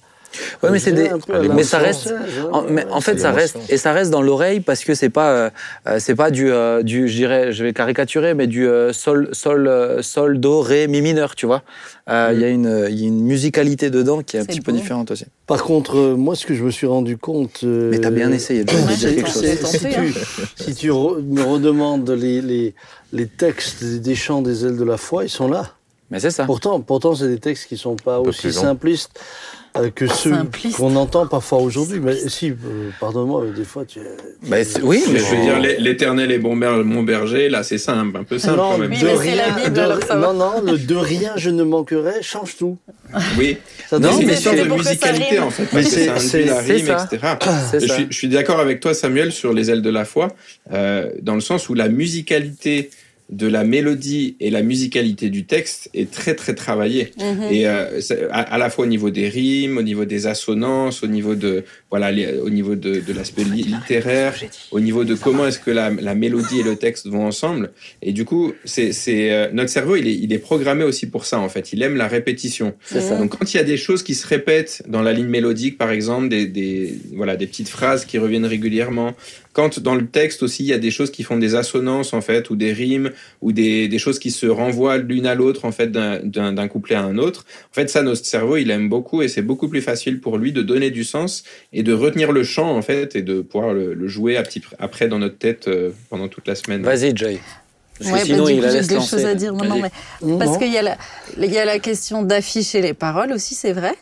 Ouais, mais c'est des- mais ça reste- En, mais en fait, ça reste et ça reste dans l'oreille parce que c'est pas euh, euh, c'est pas du euh, du je dirais je vais caricaturer mais du euh, sol sol sol do ré mi mineur tu vois. Euh, Il y a une il y a une musicalité dedans qui est un C'est petit peu différente aussi. Par contre, euh, moi, ce que je me suis rendu compte. euh, Mais t'as bien essayé de Ouais, dire j'ai quelque tenté. chose. c'est- si tu, si tu re- me redemandes les, les, les textes des chants des ailes de la foi, ils sont là. Mais c'est ça. Pourtant, pourtant, c'est des textes qui sont pas aussi long. Euh, que ceux Simplistes. qu'on entend parfois aujourd'hui. Mais si, euh, pardonne-moi, euh, des fois, tu. Bah, oui, Mais je veux dire, l'é- l'éternel est bon ber- mon berger, là, c'est simple, un peu simple non, quand même. De la rien, Bible, de- non, non, le de rien je ne manquerai change tout. Oui, Ça Non, c'est une c'est de musicalité en fait, c'est- ça rime, ça. etc. Je ça. suis, je suis d'accord avec toi, Samuel, sur les ailes de la foi, euh, dans le sens où la musicalité de la mélodie et la musicalité du texte est très très travaillée. Mhm. Et euh, à, à la fois au niveau des rimes, au niveau des assonances, au niveau de voilà, les- au niveau de, de l'aspect li- littéraire, au niveau de comment est-ce que la, la mélodie et le texte vont ensemble. Et du coup, c'est c'est euh, notre cerveau, il est, il est programmé aussi pour ça en fait. Il aime la répétition. C'est ça. Donc quand il y a des choses qui se répètent dans la ligne mélodique, par exemple, des, des voilà des petites phrases qui reviennent régulièrement. Quand dans le texte aussi il y a des choses qui font des assonances en fait ou des rimes ou des, des choses qui se renvoient l'une à l'autre en fait d'un- couplet à un autre. En fait ça notre cerveau il aime beaucoup et c'est beaucoup plus facile pour lui de donner du sens et de retenir le chant en fait et de pouvoir le, le jouer à petit, après dans notre tête euh, pendant toute la semaine. Vas-y, Joy. Parce que Ouais, bah, sinon, du il coup, la des lancer. choses à dire. Non, non, Parce qu'il y, a la- il y a la question d'afficher les paroles aussi, c'est vrai,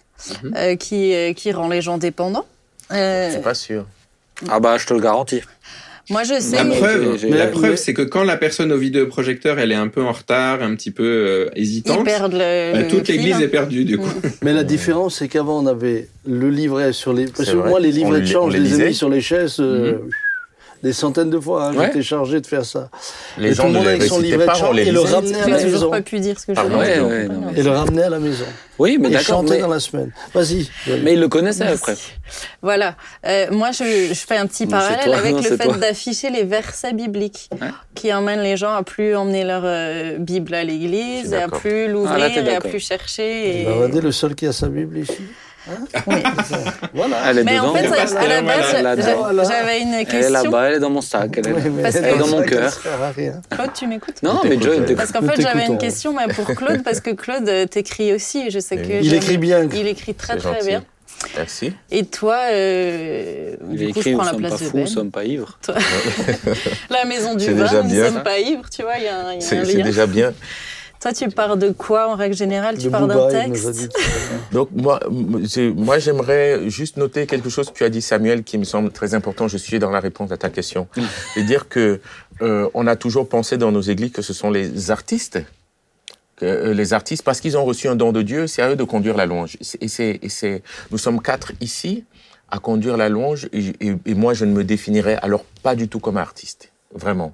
Mhm. euh, qui, euh, qui rend les gens dépendants. Euh, Je suis pas sûr. Ah bah, je te le garantis. moi, je sais. La mais- preuve, la mais- preuve c'est que quand la personne au vidéoprojecteur elle est un peu en retard, un petit peu euh, hésitante, le. bah, le toute l'église hein. est perdue du coup. Mais la différence, c'est qu'avant, on avait le livret sur les. Parce que moi, les On livrets de on je les ai mis sur les chaises euh, des centaines de fois. hein. Ouais. J'étais chargé de faire ça. Les Et gens tout le ne monde avec son livret de chant et le ramenait à la toujours maison. pas pu dire ce que je Ah ouais, ouais, non, grave. Et le ramenait à la maison. Oui, mais Et d'accord. Mais, dans la semaine. Vas-y. mais il le connaissait Merci. après. Voilà. Euh, moi, je, je fais un petit Non, parallèle toi. avec Non, le fait d'afficher les versets bibliques Ouais. qui emmènent les gens à plus emmener leur euh, Bible à Je l'église à plus Ah, l'ouvrir et à plus chercher. Et... Regardez, le seul qui a sa Bible ici. Oui. Voilà. Elle est Mais dedans. en fait, à- la base, j'avais une Elle est là-bas, elle est dans mon sac. Elle est là. Oui, mais Parce elle que- est dans mon cœur. Claude, tu m'écoutes Non, On mais t'écoutes. Parce qu'en Nous fait, j'avais une question mais pour Claude, parce que Claude euh, t'écrit aussi. Je sais que Il écrit bien. Il écrit très très gentil. bien. Merci. Et toi, euh, du est coup, je écrit Nous prends la sommes pas place de fous, nous Ben. sommes pas ivres. La maison du vin, nous bien. sommes pas ivres, tu vois, il y a un, il y a un C'est déjà bien. Toi, tu pars de quoi en règle générale? Tu De pars d'un texte? Donc moi, moi j'aimerais juste noter quelque chose que tu as dit Samuel qui me semble très important. Je suis dans la réponse à ta question. C'est dire que euh, on a toujours pensé dans nos églises que ce sont les artistes, que euh, les artistes parce qu'ils ont reçu un don de Dieu, c'est à eux de conduire la louange. Et c'est, et c'est, nous sommes quatre ici à conduire la louange et, et- et moi je ne me définirais alors pas du tout comme artiste. Vraiment.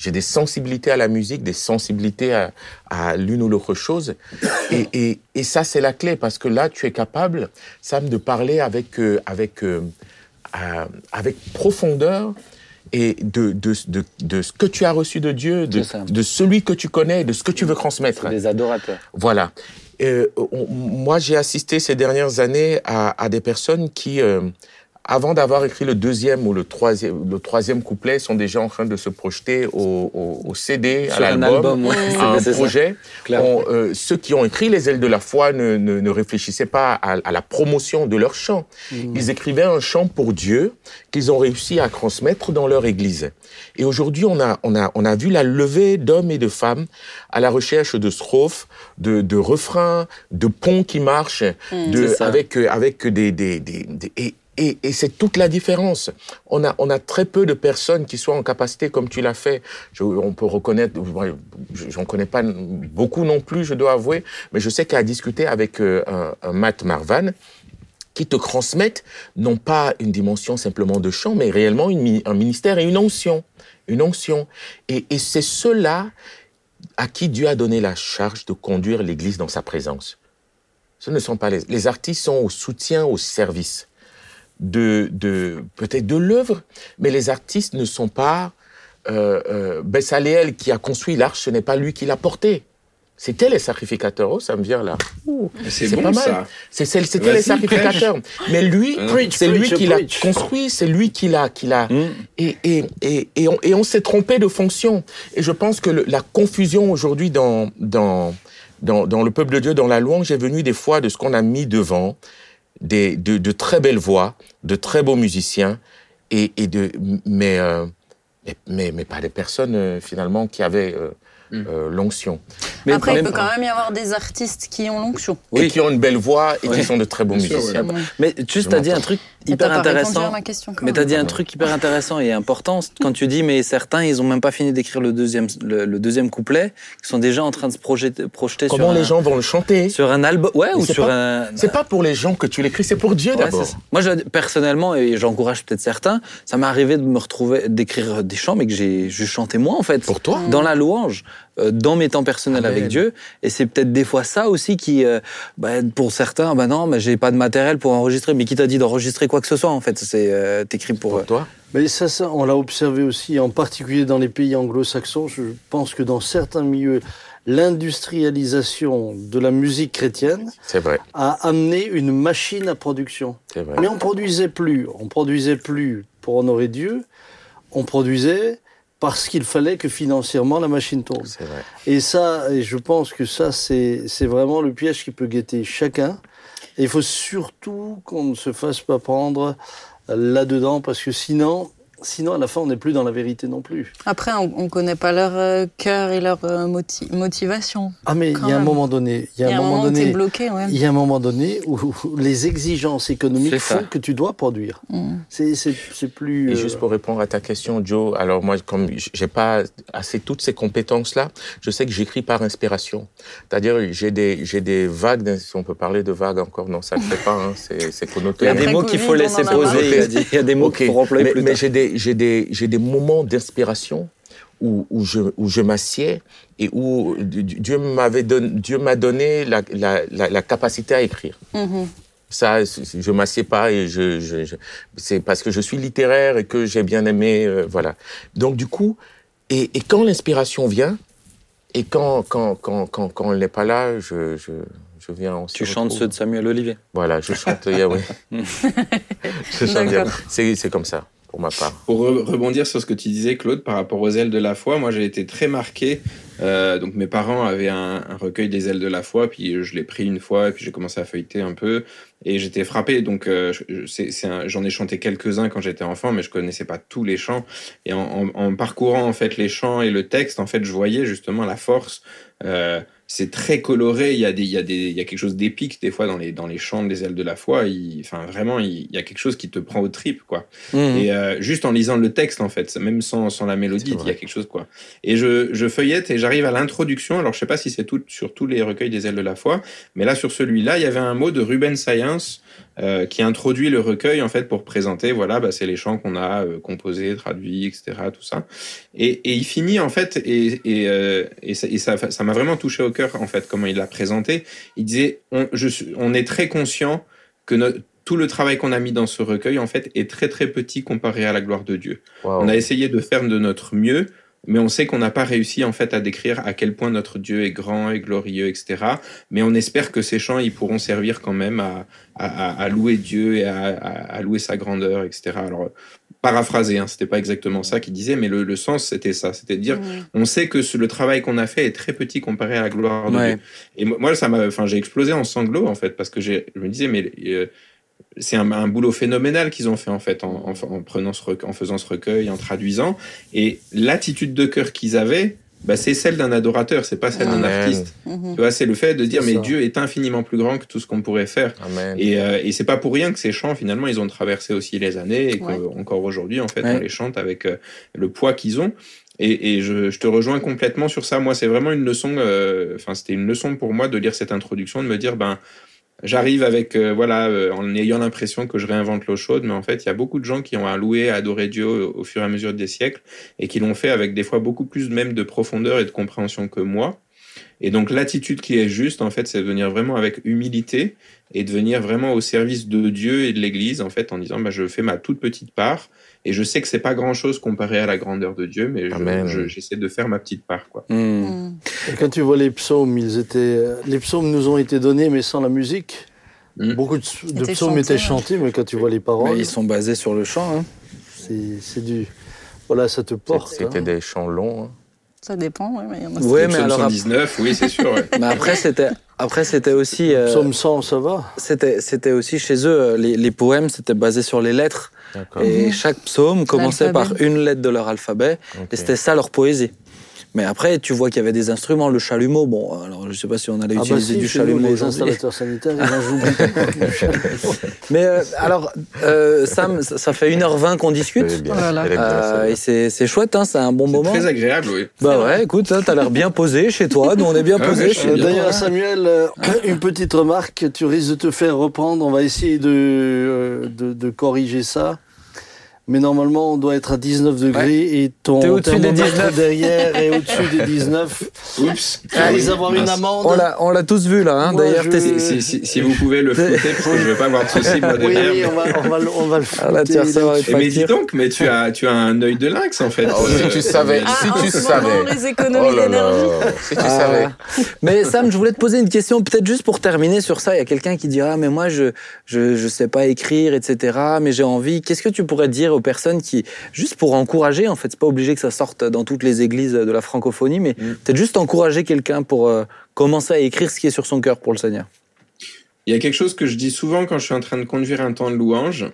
J'ai des sensibilités à la musique, des sensibilités à, à l'une ou l'autre chose. Et, et, et ça, c'est la clé, parce que là, tu es capable, Sam, de parler avec, euh, avec, euh, euh, avec profondeur et de, de, de, de ce que tu as reçu de Dieu, de, de celui que tu connais, de ce que tu veux transmettre. Des adorateurs. Voilà. euh, on- moi, j'ai assisté ces dernières années à, à des personnes qui, euh, avant d'avoir écrit le deuxième ou le troisième, le troisième couplet, sont déjà en train de se projeter au, au- au CD, à Sur l'album, album, ouais, à un projet. On, euh, ceux qui ont écrit Les ailes de la foi ne, ne, ne réfléchissaient pas à, à la promotion de leur chant. Ils écrivaient un chant pour Dieu qu'ils ont réussi à transmettre dans leur église. Et aujourd'hui, on a, on, a, on a vu la levée d'hommes et de femmes à la recherche de strophes, de, de refrains, de ponts qui marchent, de, C'est ça. avec, euh, avec des... des, des, des- et, et, et c'est toute la différence. On a, on a très peu de personnes qui soient en capacité, comme tu l'as fait. Je- on peut reconnaître, j'en connais pas beaucoup non plus, je dois avouer, mais je sais qu'à discuter avec euh, Matt Marvan, qui te transmettent non pas une dimension simplement de chant, mais réellement une un ministère et une onction. Une onction. Et, et c'est ceux-là à qui Dieu a donné la charge de conduire l'Église dans sa présence. Ce ne sont pas les, les artistes sont au soutien, au service de, de peut-être de l'œuvre, mais les artistes ne sont pas euh, euh, Bessaleel qui a construit l'arche, ce n'est pas lui qui l'a porté. C'était les sacrificateurs. Oh, ça me vient là. C'est bon pas mal. C'était les sacrificateurs. Mais lui, Preach, c'est lui qui l'a construit, c'est lui qui l'a, qui l'a. Mm. Et, et, et, et on, s'est trompé de fonction. Et je pense que le- la confusion aujourd'hui dans, dans, dans, dans le peuple de Dieu, dans la louange, est venue des fois de ce qu'on a mis devant, des, de, très belles voix, de très beaux musiciens, et, et de, mais, euh, mais, mais, pas des personnes euh, finalement qui avaient euh, Mm. euh, l'onction. Mais Après, il peut quand même y avoir des artistes qui ont l'onction. Et qui ont une belle voix et Oui. qui sont de très bons Bien sûr, musiciens. Ouais. Mais juste, Je t'as dit un truc hyper pas répondu à intéressant. ma question. quand Mais même. t'as dit un truc hyper intéressant et important quand tu dis mais certains ils ont même pas fini d'écrire le deuxième le, le deuxième couplet, ils sont déjà en train de se projeter, projeter Comment sur les un, gens vont le chanter? sur un album ouais Mais ou c'est sur pas- un C'est pas pour les gens que tu l'écris, c'est pour Dieu Ouais, d'abord. Moi, je, personnellement, et j'encourage peut-être certains, ça m'est arrivé de me retrouver, d'écrire des chants, mais que j'ai juste chanté moi, en fait. Pour toi? Dans la louange, dans mes temps personnels Amen. avec Dieu. Et c'est peut-être des fois ça aussi qui, euh, bah, pour certains, bah non, mais j'ai pas de matériel pour enregistrer. Mais qui t'a dit d'enregistrer quoi que ce soit, en fait C'est euh, t'écris pour. Pour euh, toi Mais ça, ça, on l'a observé aussi, en particulier dans les pays anglo-saxons. Je pense que dans certains milieux, l'industrialisation de la musique chrétienne vrai, a amené une machine à production. vrai. Mais on produisait plus. On produisait plus pour honorer Dieu. On produisait parce qu'il fallait que financièrement la machine tourne. Vrai. Et ça, et je pense que ça, c'est c'est vraiment le piège qui peut guetter chacun. Et il faut surtout qu'on ne se fasse pas prendre là-dedans, parce que sinon, sinon à la fin, on n'est plus dans la vérité non plus. Après, on ne connaît pas leur euh, cœur et leur euh, moti- motivation. Ah, mais il y a un moment donné, il y a un moment donné, ouais. il y a un moment donné où, où les exigences économiques font que tu dois produire. Mm. C'est plus. Et euh, juste pour répondre à ta question, Joe, alors moi, comme j'ai pas assez toutes ces compétences-là, je sais que j'écris par inspiration. C'est-à-dire, j'ai des, j'ai des vagues, si on peut parler de vagues encore, non, ça ne fait pas, hein, c'est c'est Il connoté. y a des mots qu'il faut laisser poser. Il y a des mots Ok, qu'il faut employer mais, plus mais tard. j'ai des, j'ai des, j'ai des moments d'inspiration où, où je, où je m'assieds et où Dieu m'avait Dieu m'a donné la, la, la, la capacité à écrire. Mhm. Ça, je m'assieds pas et je, je, je- c'est parce que je suis littéraire et que j'ai bien aimé, euh, voilà. Donc du coup, et, et quand l'inspiration vient et quand quand quand quand, quand elle n'est pas là, je je, je viens. se Tu chantes ceux de Samuel Olivier. Voilà, je chante Yahweh. je chante D'accord. Yahweh. C'est c'est comme ça pour rebondir sur ce que tu disais, Claude, par rapport aux ailes de la foi, moi j'ai été très marqué. Euh, donc mes parents avaient un, recueil des ailes de la foi, puis je l'ai pris une fois, puis j'ai commencé à feuilleter un peu, et j'étais frappé. Donc euh, j'en ai chanté quelques-uns quand j'étais enfant, mais je connaissais pas tous les chants. Et en, en- en parcourant en fait les chants et le texte, en fait, je voyais justement la force. Euh, c'est très coloré. Il y a des, il y a des, il y a quelque chose d'épique des fois dans les dans les chants des ailes de la foi. Il- enfin vraiment, il, il y a quelque chose qui te prend aux tripes quoi. Mhm. Et euh, juste en lisant le texte, en fait, même sans, sans la mélodie, il y a quelque chose, quoi. Et je, je feuillette et j'arrive à l'introduction. Alors, je sais pas si c'est tout, sur tous les recueils des ailes de la foi, mais là, sur celui-là, il y avait un mot de Ruben Science euh, qui introduit le recueil, en fait, pour présenter, voilà, bah, c'est les chants qu'on a euh, composés, traduits, etc., tout ça. Et, et il finit, en fait, et, et, euh, et ça et ça ça m'a vraiment touché au cœur, en fait, comment il l'a présenté. Il disait, on, je, on est très conscient que notre tout le travail qu'on a mis dans ce recueil, en fait, est très très petit comparé à la gloire de Dieu. Wow. On a essayé de faire de notre mieux mais on sait qu'on n'a pas réussi en fait à décrire à quel point notre Dieu est grand et glorieux, etc. Mais on espère que ces chants, ils pourront servir quand même à, à, à louer Dieu et à, à, louer sa grandeur, etc. Alors, paraphrasé, hein, c'était pas exactement ça qu'il disait, mais le, le sens c'était ça, c'était de dire, on sait que ce, le travail qu'on a fait est très petit comparé à la gloire de Dieu. Et moi, ça m'a, enfin, j'ai explosé en sanglots en fait parce que je me disais, mais euh, c'est un, un, boulot phénoménal qu'ils ont fait en fait en, en, prenant ce en faisant ce recueil, en traduisant. Et l'attitude de cœur qu'ils avaient, bah, c'est celle d'un adorateur, c'est pas celle d'un artiste. Mhm. Tu vois, c'est le fait de dire mais Dieu est infiniment plus grand que tout ce qu'on pourrait faire. Amen. Et, euh, et c'est pas pour rien que ces chants finalement ils ont traversé aussi les années et qu'encore aujourd'hui en fait on les chante avec euh, le poids qu'ils ont. Et, et je, je, te rejoins complètement sur ça. Moi, c'est vraiment une leçon. Euh, enfin, c'était une leçon pour moi de lire cette introduction, de me dire ben J'arrive avec, euh, voilà, euh, en ayant l'impression que je réinvente l'eau chaude, mais en fait, il y a beaucoup de gens qui ont alloué, adoré Dieu au, fur et à mesure des siècles et qui l'ont fait avec des fois beaucoup plus même de profondeur et de compréhension que moi. Et donc, l'attitude qui est juste, en fait, c'est de venir vraiment avec humilité et de venir vraiment au service de Dieu et de l'Église, en fait, en disant, bah, je fais ma toute petite part et je sais que c'est pas grand chose comparé à la grandeur de Dieu, mais j'essaie de faire ma petite part, quoi. Hmm. Quand tu vois les psaumes, ils étaient, les psaumes nous ont été donnés, mais sans la musique. Hmm. Beaucoup de, psaumes étaient chantés, mais quand tu vois les paroles. Mais ils sont basés sur le chant, hein. C'est du. Voilà, ça te porte. C'était hein. des chants longs. Hein. Ça dépend, oui. Mais, ouais, mais alors. 119, oui, c'est sûr. mais après, c'était. Après, c'était aussi. Euh, psaume 100, ça va. C'était, c'était aussi chez eux, euh, les, les poèmes, c'était basé sur les lettres. Et mhm. chaque psaume commençait par une lettre de leur alphabet. Et c'était ça leur poésie. Mais après, tu vois qu'il y avait des instruments, le chalumeau. Bon, alors je sais pas si on allait ah bah utiliser du chalumeau. les installateurs sanitaires, Mais euh, alors, euh, Sam, ça fait 1h20 qu'on discute. Voilà. Euh, et c'est chouette, hein, c'est un bon moment. Très agréable, oui. Bah ouais, écoute, hein, t'as l'air bien posé chez toi. Nous, on est bien ah posé. D'ailleurs, Samuel, une petite remarque. Tu risques de te faire reprendre. On va essayer de, de, de corriger ça mais normalement on doit être à 19 degrés et ton thermomètre derrière est au-dessus des 19. Oups. Allez avoir une amende. On l'a tous vu là, hein, d'ailleurs. Si, si, si, vous pouvez le que je ne vais pas avoir de soucis moi derrière. Oui, on va, on va, on va le ah, foutre. mais dis donc, mais tu as, tu as un œil de lynx en fait. Oh, si tu savais, ah, si tu savais. les économies oh d'énergie. Si tu savais. Mais Sam, je voulais te poser une question, peut-être juste pour terminer sur ça. Il y a quelqu'un qui dit ah mais moi je je je sais pas écrire, etc. Mais j'ai envie. Qu'est-ce que tu pourrais dire aux personnes qui juste pour encourager, en fait, c'est pas obligé que ça sorte dans toutes les églises de la francophonie, mais mm. peut-être juste encourager quelqu'un pour euh, commencer à écrire ce qui est sur son cœur pour le Seigneur. Il y a quelque chose que je dis souvent quand je suis en train de conduire un temps de louange,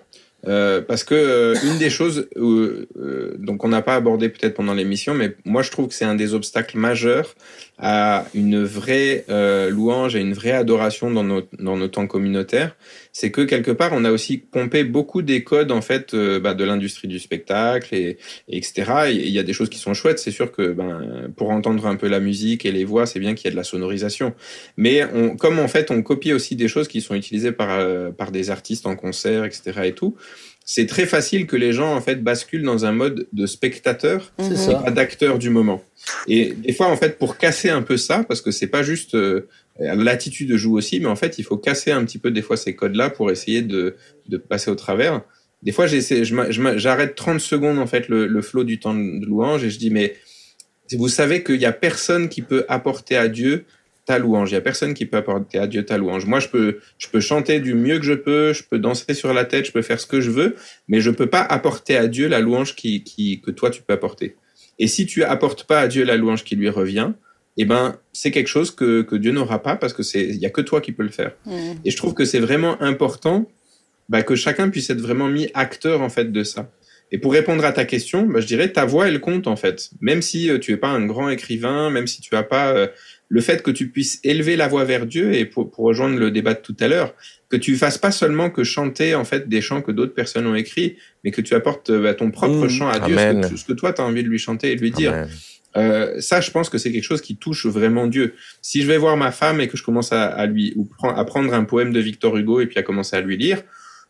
euh, parce que euh, une des choses, donc on n'a pas abordé peut-être pendant l'émission, mais moi je trouve que c'est un des obstacles majeurs à une vraie louange, à une vraie adoration dans nos, dans nos temps communautaires, c'est que quelque part on a aussi pompé beaucoup des codes en fait euh, bah, de l'industrie du spectacle et, etc. il y a des choses qui sont chouettes, c'est sûr que ben pour entendre un peu la musique et les voix, c'est bien qu'il y ait de la sonorisation. Mais on, comme en fait on copie aussi des choses qui sont utilisées par euh, par des artistes en concert, etc. et tout. C'est très facile que les gens en fait basculent dans un mode de spectateur et pas d'acteur du moment. Et des fois en fait pour casser un peu ça, parce que c'est pas juste euh, L'attitude joue aussi, mais en fait, il faut casser un petit peu des fois ces codes-là pour essayer de, de passer au travers. Des fois, j'arrête 30 secondes en fait le, le flot du temps de louange et je dis mais vous savez qu'il y a personne qui peut apporter à Dieu ta louange. Il y a personne qui peut apporter à Dieu ta louange. Moi, je peux, je peux chanter du mieux que je peux, je peux danser sur la tête, je peux faire ce que je veux, mais je peux pas apporter à Dieu la louange qui, qui, que toi tu peux apporter. Et si tu apportes pas à Dieu la louange qui lui revient, eh ben, c'est quelque chose que, que Dieu n'aura pas parce que c'est, il y a que toi qui peux le faire. Mmh. Et je trouve que c'est vraiment important bah, que chacun puisse être vraiment mis acteur en fait de ça. Et pour répondre à ta question, bah, je dirais ta voix elle compte en fait. Même si euh, tu es pas un grand écrivain, même si tu as pas euh, le fait que tu puisses élever la voix vers Dieu et pour, pour rejoindre le débat de tout à l'heure, que tu fasses pas seulement que chanter en fait des chants que d'autres personnes ont écrits, mais que tu apportes bah, ton propre mmh. chant à Dieu, ce que, ce que, toi tu as envie de lui chanter et de lui dire. Euh, ça, je pense que c'est quelque chose qui touche vraiment Dieu. Si je vais voir ma femme et que je commence à, lui ou à prendre un poème de Victor Hugo et puis à commencer à lui lire,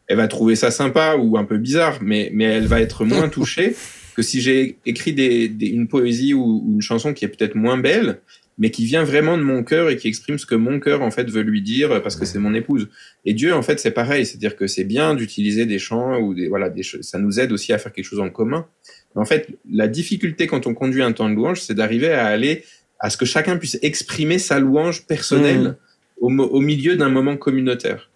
elle va trouver ça sympa ou un peu bizarre, mais mais elle va être moins touchée que si j'ai écrit des, une poésie ou, une chanson qui est peut-être moins belle, mais qui vient vraiment de mon cœur et qui exprime ce que mon cœur en fait veut lui dire parce que c'est mon épouse. Et Dieu en fait c'est pareil, c'est-à-dire que c'est bien d'utiliser des chants ou des voilà des ça nous aide aussi à faire quelque chose en commun. En fait, la difficulté quand on conduit un temps de louange, c'est d'arriver à aller à ce que chacun puisse exprimer sa louange personnelle mmh. au, milieu d'un moment communautaire.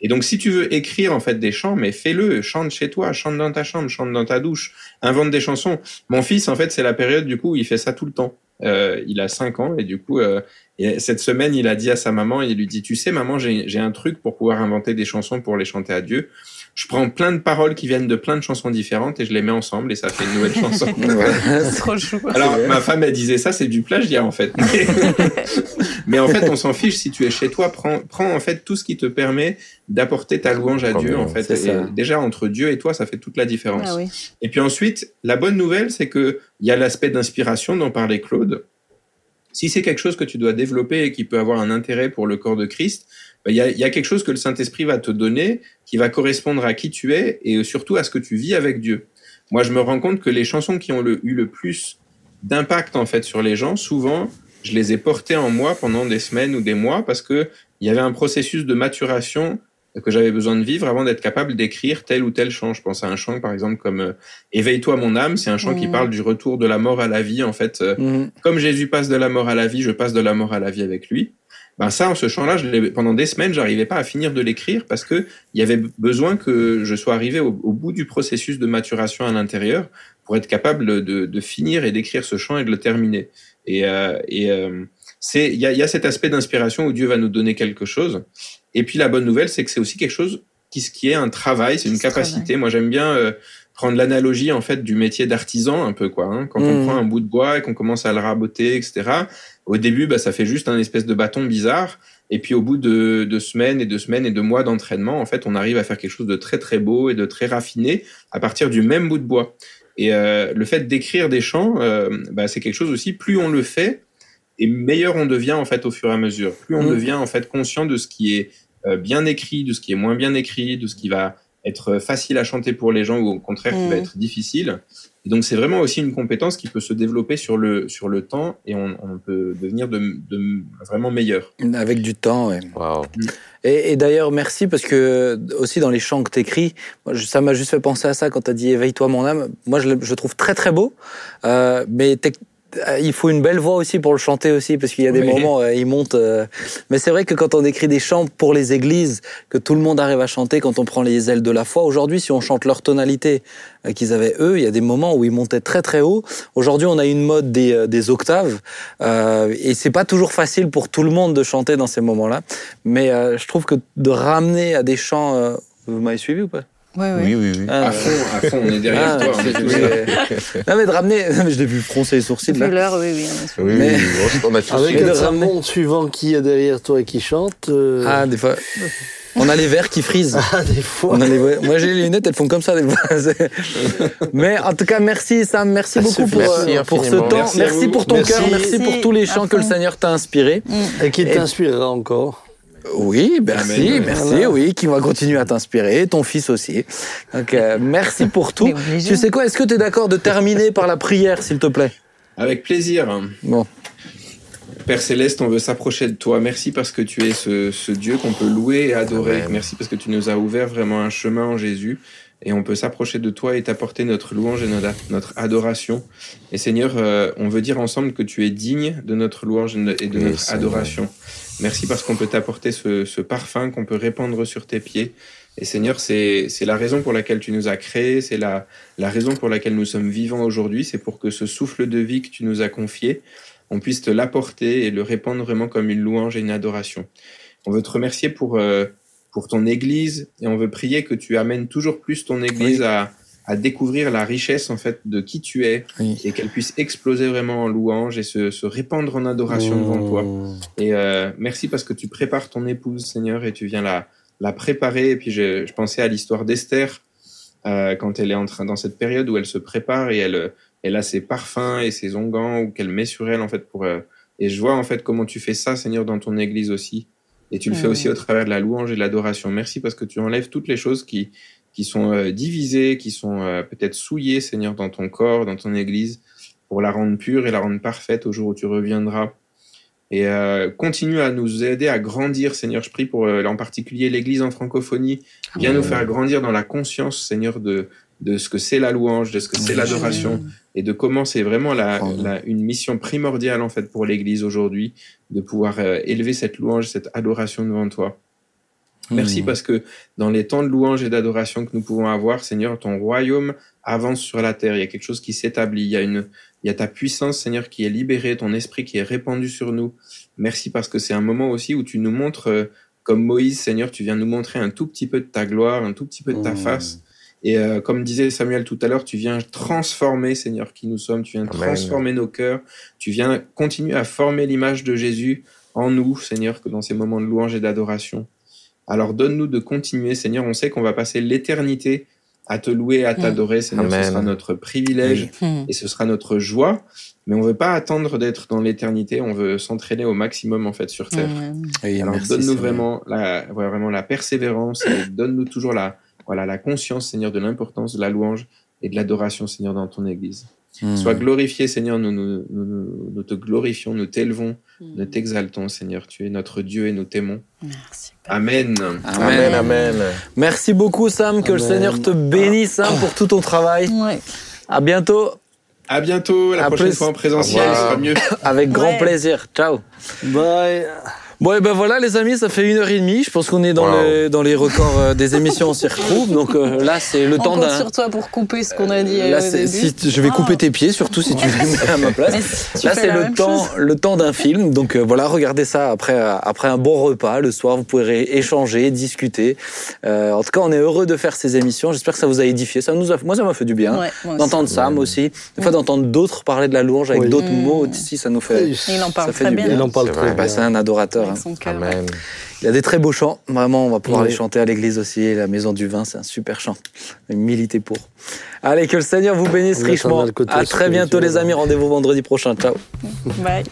Et donc, si tu veux écrire en fait des chants, mais fais-le, chante chez toi, chante dans ta chambre, chante dans ta douche, invente des chansons. Mon fils, en fait, c'est la période du coup où il fait ça tout le temps. Euh, il a 5 ans et du coup, euh, cette semaine, il a dit à sa maman, il lui dit, tu sais, maman, j'ai un truc pour pouvoir inventer des chansons pour les chanter à Dieu je prends plein de paroles qui viennent de plein de chansons différentes et je les mets ensemble et ça fait une nouvelle chanson. c'est trop chou. Alors, ma femme, elle disait ça, c'est du plagiat, en fait. Mais, en fait, on s'en fiche si tu es chez toi. Prends, prends, en fait, tout ce qui te permet d'apporter ta louange à Dieu, en fait. déjà, entre Dieu et toi, ça fait toute la différence. Ah et puis ensuite, la bonne nouvelle, c'est que il y a l'aspect d'inspiration dont parlait Claude. Si c'est quelque chose que tu dois développer et qui peut avoir un intérêt pour le corps de Christ, bah, il y, a, quelque chose que le Saint-Esprit va te donner qui va correspondre à qui tu es et surtout à ce que tu vis avec Dieu. Moi, je me rends compte que les chansons qui ont eu le plus d'impact en fait sur les gens, souvent, je les ai portées en moi pendant des semaines ou des mois parce que il y avait un processus de maturation que j'avais besoin de vivre avant d'être capable d'écrire tel ou tel chant. Je pense à un chant, par exemple, comme euh, Éveille-toi mon âme. C'est un chant qui mmh. parle du retour de la mort à la vie. En fait, euh, mmh. comme Jésus passe de la mort à la vie, je passe de la mort à la vie avec lui ben ça, ce chant-là, pendant des semaines, j'arrivais pas à finir de l'écrire parce que il y avait besoin que je sois arrivé au, bout du processus de maturation à l'intérieur pour être capable de, de finir et d'écrire ce chant et de le terminer. Et, euh, et euh, c'est il y a, y a, cet aspect d'inspiration où Dieu va nous donner quelque chose. Et puis la bonne nouvelle, c'est que c'est aussi quelque chose qui, qui est un travail, c'est une capacité. Moi, j'aime bien euh, prendre l'analogie en fait du métier d'artisan un peu quoi. Hein. Quand on mmh. prend un bout de bois et qu'on commence à le raboter, etc. Au début, bah, ça fait juste un espèce de bâton bizarre. Et puis au bout de, de semaines et de semaines et de mois d'entraînement, en fait, on arrive à faire quelque chose de très très beau et de très raffiné à partir du même bout de bois. Et euh, le fait d'écrire des chants, euh, bah, c'est quelque chose aussi. Plus on le fait, et meilleur on devient en fait au fur et à mesure. Plus on mmh. devient en fait conscient de ce qui est bien écrit, de ce qui est moins bien écrit, de ce qui va être facile à chanter pour les gens ou au contraire qui va mmh. être difficile. Et donc c'est vraiment aussi une compétence qui peut se développer sur le, sur le temps et on, on peut devenir de, de, vraiment meilleur. Avec du temps, oui. Wow. Mmh. Et, et d'ailleurs, merci parce que aussi dans les chants que tu écris, ça m'a juste fait penser à ça quand tu as dit Éveille-toi mon âme. Moi, je le je trouve très très beau, euh, mais euh, il faut une belle voix aussi pour le chanter aussi, parce qu'il y a des moments, euh, il monte. Euh, mais c'est vrai que quand on écrit des chants pour les églises, que tout le monde arrive à chanter, quand on prend les ailes de la foi, aujourd'hui, si on chante leur tonalité qu'ils avaient eux, il y a des moments où ils montaient très très haut. Aujourd'hui, on a une mode des, des octaves, euh, et c'est pas toujours facile pour tout le monde de chanter dans ces moments-là. Mais je trouve que de ramener à des chants, vous m'avez suivi ou pas? Oui, oui, oui. oui, Ah, à, fond, à fond, on est derrière ah, toi. non, mais de ramener. je l'ai vu froncer les sourcils. Là. l'heure, oui, oui. Oui, mais... on a tous Avec le ramener... suivant qui est derrière toi et qui chante. Euh... Ah, des fois. On a les verres qui frisent. Ah, des fois. On a les... Moi, j'ai les lunettes, elles font comme ça, des fois. mais en tout cas, merci, Sam. Merci ah, beaucoup pour, merci euh, pour ce temps. Merci, merci pour ton cœur. Merci, pour tous les chants que le Seigneur t'a inspiré. Et qui t'inspirera encore. Oui, merci, merci, oui, qui va continuer à t'inspirer, ton fils aussi. Donc, euh, merci pour tout. Tu sais quoi, est-ce que tu es d'accord de terminer par la prière, s'il te plaît? Avec plaisir. Bon. Père Céleste, on veut s'approcher de toi. Merci parce que tu es ce, ce Dieu qu'on peut louer et adorer. Merci parce que tu nous as ouvert vraiment un chemin en Jésus et on peut s'approcher de toi et t'apporter notre louange et notre, adoration. Et Seigneur, euh, on veut dire ensemble que tu es digne de notre louange et de notre adoration. Merci parce qu'on peut t'apporter ce, parfum qu'on peut répandre sur tes pieds. Et Seigneur, c'est la raison pour laquelle tu nous as créés, c'est la, la raison pour laquelle nous sommes vivants aujourd'hui, c'est pour que ce souffle de vie que tu nous as confié, on puisse te l'apporter et le répandre vraiment comme une louange et une adoration. On veut te remercier pour, euh, pour ton Église et on veut prier que tu amènes toujours plus ton Église à, à découvrir la richesse en fait de qui tu es et qu'elle puisse exploser vraiment en louange et se, se répandre en adoration devant toi. Mmh. Et euh, merci parce que tu prépares ton épouse, Seigneur, et tu viens la, la préparer. Et puis je, je pensais à l'histoire d'Esther euh, quand elle est en train dans cette période où elle se prépare et elle, elle a ses parfums et ses onguents ou qu'elle met sur elle en fait pour. Euh, et je vois en fait comment tu fais ça, Seigneur, dans ton Église aussi. Et tu le fais aussi au travers de la louange et de l'adoration. Merci parce que tu enlèves toutes les choses qui, qui sont euh, divisés, qui sont euh, peut-être souillés, Seigneur, dans ton corps, dans ton Église, pour la rendre pure et la rendre parfaite au jour où tu reviendras. Et euh, continue à nous aider à grandir, Seigneur. Je prie pour en particulier l'Église en francophonie. Viens nous faire grandir dans la conscience, Seigneur, de, de ce que c'est la louange, de ce que c'est l'adoration, et de comment c'est vraiment la, la, une mission primordiale en fait pour l'Église aujourd'hui, de pouvoir euh, élever cette louange, cette adoration devant toi. Merci parce que dans les temps de louange et d'adoration que nous pouvons avoir, Seigneur, ton royaume avance sur la terre. Il y a quelque chose qui s'établit. Il y a une, il y a ta puissance, Seigneur, qui est libérée, ton esprit qui est répandu sur nous. Merci parce que c'est un moment aussi où tu nous montres, euh, comme Moïse, Seigneur, tu viens nous montrer un tout petit peu de ta gloire, un tout petit peu de ta mmh. face. Et euh, comme disait Samuel tout à l'heure, tu viens transformer, Seigneur, qui nous sommes. Tu viens transformer nos cœurs. Tu viens continuer à former l'image de Jésus en nous, Seigneur, que dans ces moments de louange et d'adoration. Alors donne-nous de continuer, Seigneur. On sait qu'on va passer l'éternité à te louer, à mmh. t'adorer, Seigneur. Ce sera notre privilège mmh. et ce sera notre joie. Mais on veut pas attendre d'être dans l'éternité. On veut s'entraîner au maximum en fait sur terre. Alors donne-nous vraiment la, vraiment la persévérance et donne-nous toujours la, voilà, la conscience, Seigneur, de l'importance de la louange et de l'adoration, Seigneur, dans ton Église. Hmm. Sois glorifié, Seigneur, nous, nous, nous, te glorifions, nous t'élevons, hmm. nous t'exaltons, Seigneur. Tu es notre Dieu et nous t'aimons. Merci. Amen. Amen. Amen. Merci beaucoup, Sam. Que le Seigneur te bénisse hein, pour tout ton travail. Ouais. À bientôt. À bientôt. La prochaine fois en présentiel, ce sera mieux. Avec grand plaisir. Ciao. Bye. Bon, et ben voilà, les amis, ça fait une heure et demie. Je pense qu'on est dans, les, dans les records euh, des émissions, on s'y retrouve. Donc euh, là, c'est le temps d'un. sur toi pour couper ce qu'on a dit. Là, si, je vais couper tes pieds, surtout si tu veux mettre à ma place. là, c'est le temps, le temps d'un film. Donc euh, voilà, regardez ça après, après un bon repas le soir. Vous pourrez échanger, discuter. en tout cas, on est heureux de faire ces émissions. J'espère que ça vous a édifié. Ça nous a, moi, ça m'a fait du bien d'entendre Sam aussi. Des fois, d'entendre d'autres parler de la louange avec d'autres mots aussi, ça nous fait. Il en parle très bien. Il en parle très bien. C'est un adorateur. Amen. Il y a des très beaux chants. Vraiment, on va pouvoir les chanter à l'église aussi. La Maison du Vin, c'est un super chant. Militer pour. Allez, que le Seigneur vous bénisse richement. À très bientôt, les amis. Rendez-vous vendredi prochain. Ciao. Bye.